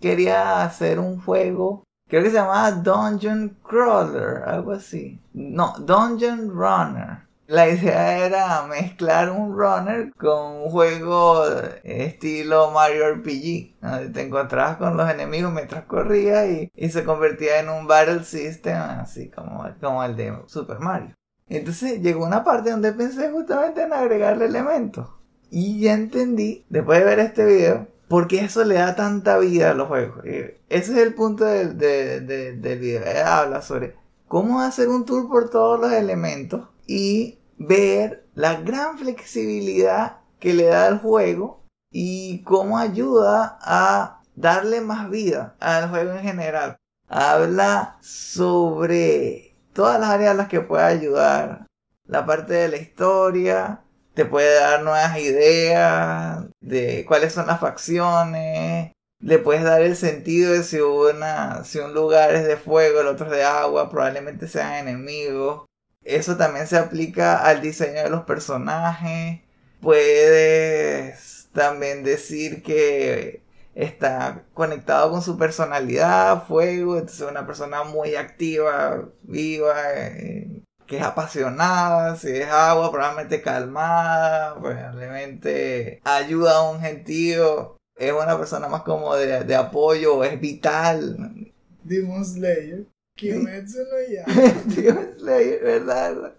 quería hacer un juego, creo que se llamaba Dungeon Crawler, algo así. No, Dungeon Runner. La idea era mezclar un runner con un juego estilo Mario RPG, donde te encontrabas con los enemigos mientras corrías y, y se convertía en un battle system así como, como el de Super Mario. Entonces llegó una parte donde pensé justamente en agregarle elementos. Y ya entendí, después de ver este video, por qué eso le da tanta vida a los juegos. Eh, Ese es el punto del, de- de- del video. Eh, Habla sobre cómo hacer un tour por todos los elementos y ver la gran flexibilidad que le da al juego y cómo ayuda a darle más vida al juego en general. Habla sobre todas las áreas a las que puede ayudar. La parte de la historia, te puede dar nuevas ideas de cuáles son las facciones. Le puedes dar el sentido de si, una, si un lugar es de fuego, el otro es de agua, probablemente sean enemigos. Eso también se aplica al diseño de los personajes. Puedes también decir que está conectado con su personalidad, fuego, entonces una persona muy activa, viva, eh, que es apasionada, si es agua, probablemente calmada, probablemente ayuda a un gentío, es una persona más como de, de apoyo, es vital. Demon Slayer. Kimetsu no ya. Dios, Slayer, ¿verdad?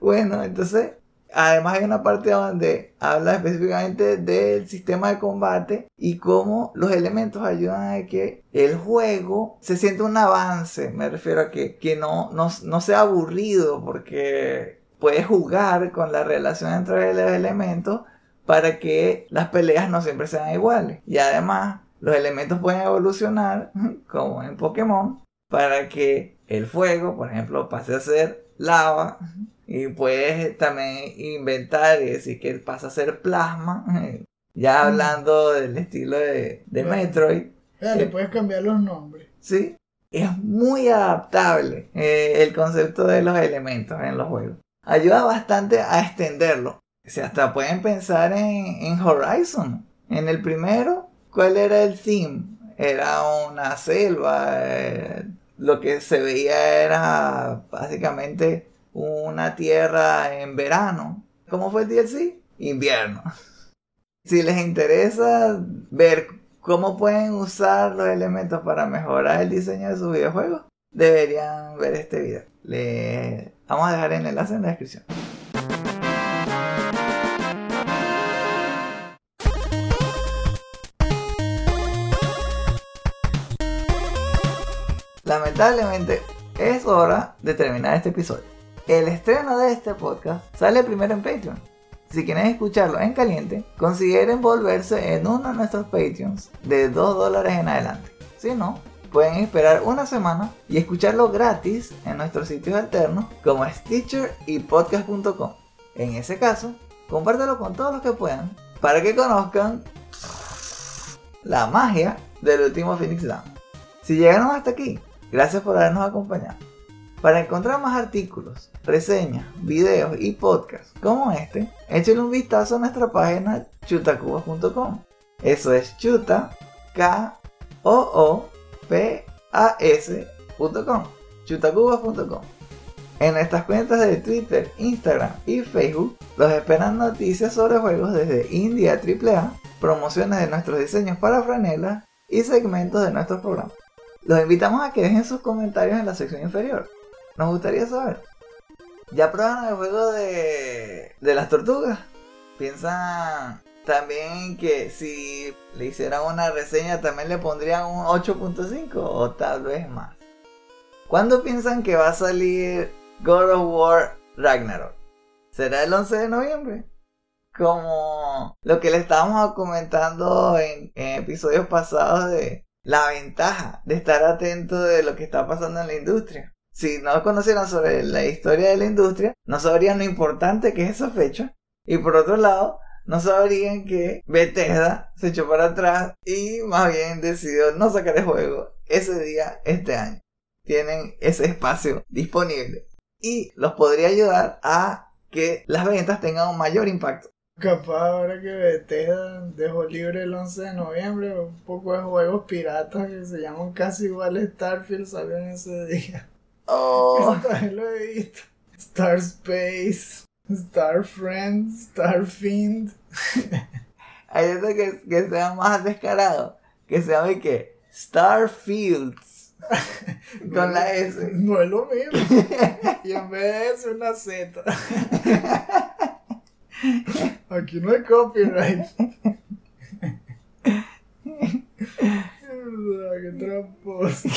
Bueno, entonces, además hay una parte donde habla específicamente del sistema de combate y cómo los elementos ayudan a que el juego se sienta un avance. Me refiero a que, que no, no, no sea aburrido porque puedes jugar con la relación entre los elementos para que las peleas no siempre sean iguales. Y además, los elementos pueden evolucionar, como en Pokémon, para que el fuego, por ejemplo, pase a ser lava. Y puedes también inventar y decir que pasa a ser plasma. Ya hablando del estilo de, de Bueno. Metroid. Le puedes cambiar los nombres. ¿sí? Es muy adaptable eh, el concepto de los elementos en los juegos. Ayuda bastante a extenderlo. O sea, hasta pueden pensar en, en Horizon. En el primero, ¿cuál era el theme? Era una selva. eh, lo que se veía era básicamente una tierra en verano. ¿Cómo fue el DLC? Invierno. Si les interesa ver cómo pueden usar los elementos para mejorar el diseño de sus videojuegos, deberían ver este video. Le vamos a dejar el enlace en la descripción. Lamentablemente es hora de terminar este episodio. El estreno de este podcast sale primero en Patreon. Si quieren escucharlo en caliente, consideren volverse en uno de nuestros Patreons de 2 dólares en adelante. Si no, pueden esperar una semana y escucharlo gratis en nuestros sitios alternos como Stitcher y podcast.com. En ese caso, compártelo con todos los que puedan para que conozcan la magia del último Phoenix Down. Si llegaron hasta aquí, gracias por habernos acompañado. Para encontrar más artículos, reseñas, videos y podcasts como este, échenle un vistazo a nuestra página chutacubas.com. Eso es chuta, k o o p a s.com. chutacubas.com. En nuestras cuentas de Twitter, Instagram y Facebook los esperan noticias sobre juegos desde India AAA, promociones de nuestros diseños para franelas y segmentos de nuestros programas. Los invitamos a que dejen sus comentarios en la sección inferior. Nos gustaría saber. ¿Ya probaron el juego de, de las tortugas? ¿Piensan también que si le hicieran una reseña también le pondrían un 8.5 o tal vez más? ¿Cuándo piensan que va a salir God of War Ragnarok? ¿Será el 11 de noviembre? como lo que le estábamos comentando en, en episodios pasados de la ventaja de estar atento de lo que está pasando en la industria. Si no conocieran sobre la historia de la industria, no sabrían lo importante que es esa fecha. Y por otro lado, no sabrían que Bethesda se echó para atrás y más bien decidió no sacar el juego ese día, este año. Tienen ese espacio disponible y los podría ayudar a que las ventas tengan un mayor impacto. Capaz ahora que Bethesda dejó libre el 11 de noviembre, un poco de juegos piratas que se llaman casi igual Starfield salieron ese día. Oh, lo he visto. Star Space, Star Friends, Star Fiend. hay otro que, que sea más descarado, que se llama que Starfields con la S. No es lo mismo. Y en vez de eso, una Z. Aquí no hay copyright. Qué tramposo.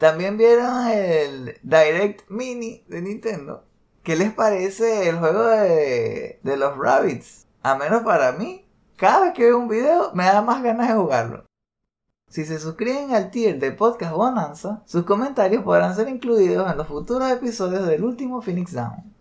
También vieron el Direct Mini de Nintendo. ¿Qué les parece el juego de, de los Rabbits? A menos para mí, cada vez que veo un video me da más ganas de jugarlo. Si se suscriben al tier de Podcast Bonanza, sus comentarios podrán ser incluidos en los futuros episodios del último Phoenix Down.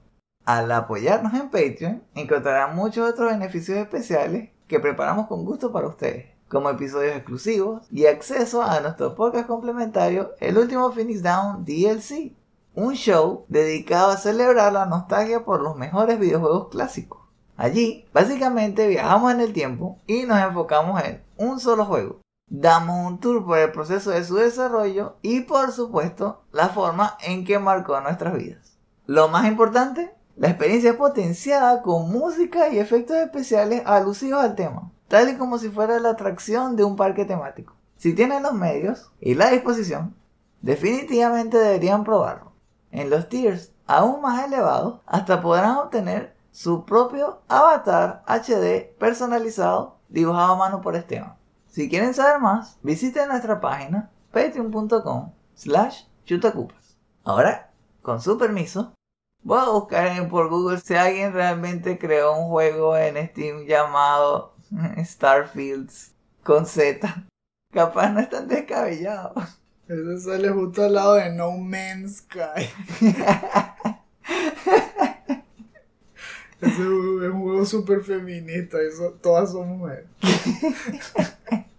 Al apoyarnos en Patreon, encontrarán muchos otros beneficios especiales que preparamos con gusto para ustedes, como episodios exclusivos y acceso a nuestro podcast complementario El último Phoenix Down DLC, un show dedicado a celebrar la nostalgia por los mejores videojuegos clásicos. Allí, básicamente viajamos en el tiempo y nos enfocamos en un solo juego. Damos un tour por el proceso de su desarrollo y por supuesto la forma en que marcó nuestras vidas. Lo más importante, la experiencia potenciada con música y efectos especiales alusivos al tema, tal y como si fuera la atracción de un parque temático. Si tienen los medios y la disposición, definitivamente deberían probarlo. En los tiers aún más elevados, hasta podrán obtener su propio avatar HD personalizado dibujado a mano por Esteban. Si quieren saber más, visiten nuestra página patreon.com slash chutacupas. Ahora, con su permiso, voy a buscar por Google si alguien realmente creó un juego en Steam llamado Starfields con Z. Capaz no es tan descabellado. Ese sale justo al lado de No Man's Sky. Ese es un juego súper feminista. Eso, todas son mujeres.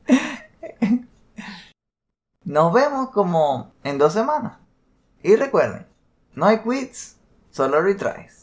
Nos vemos como en dos semanas. Y recuerden, no hay quits, solo retries.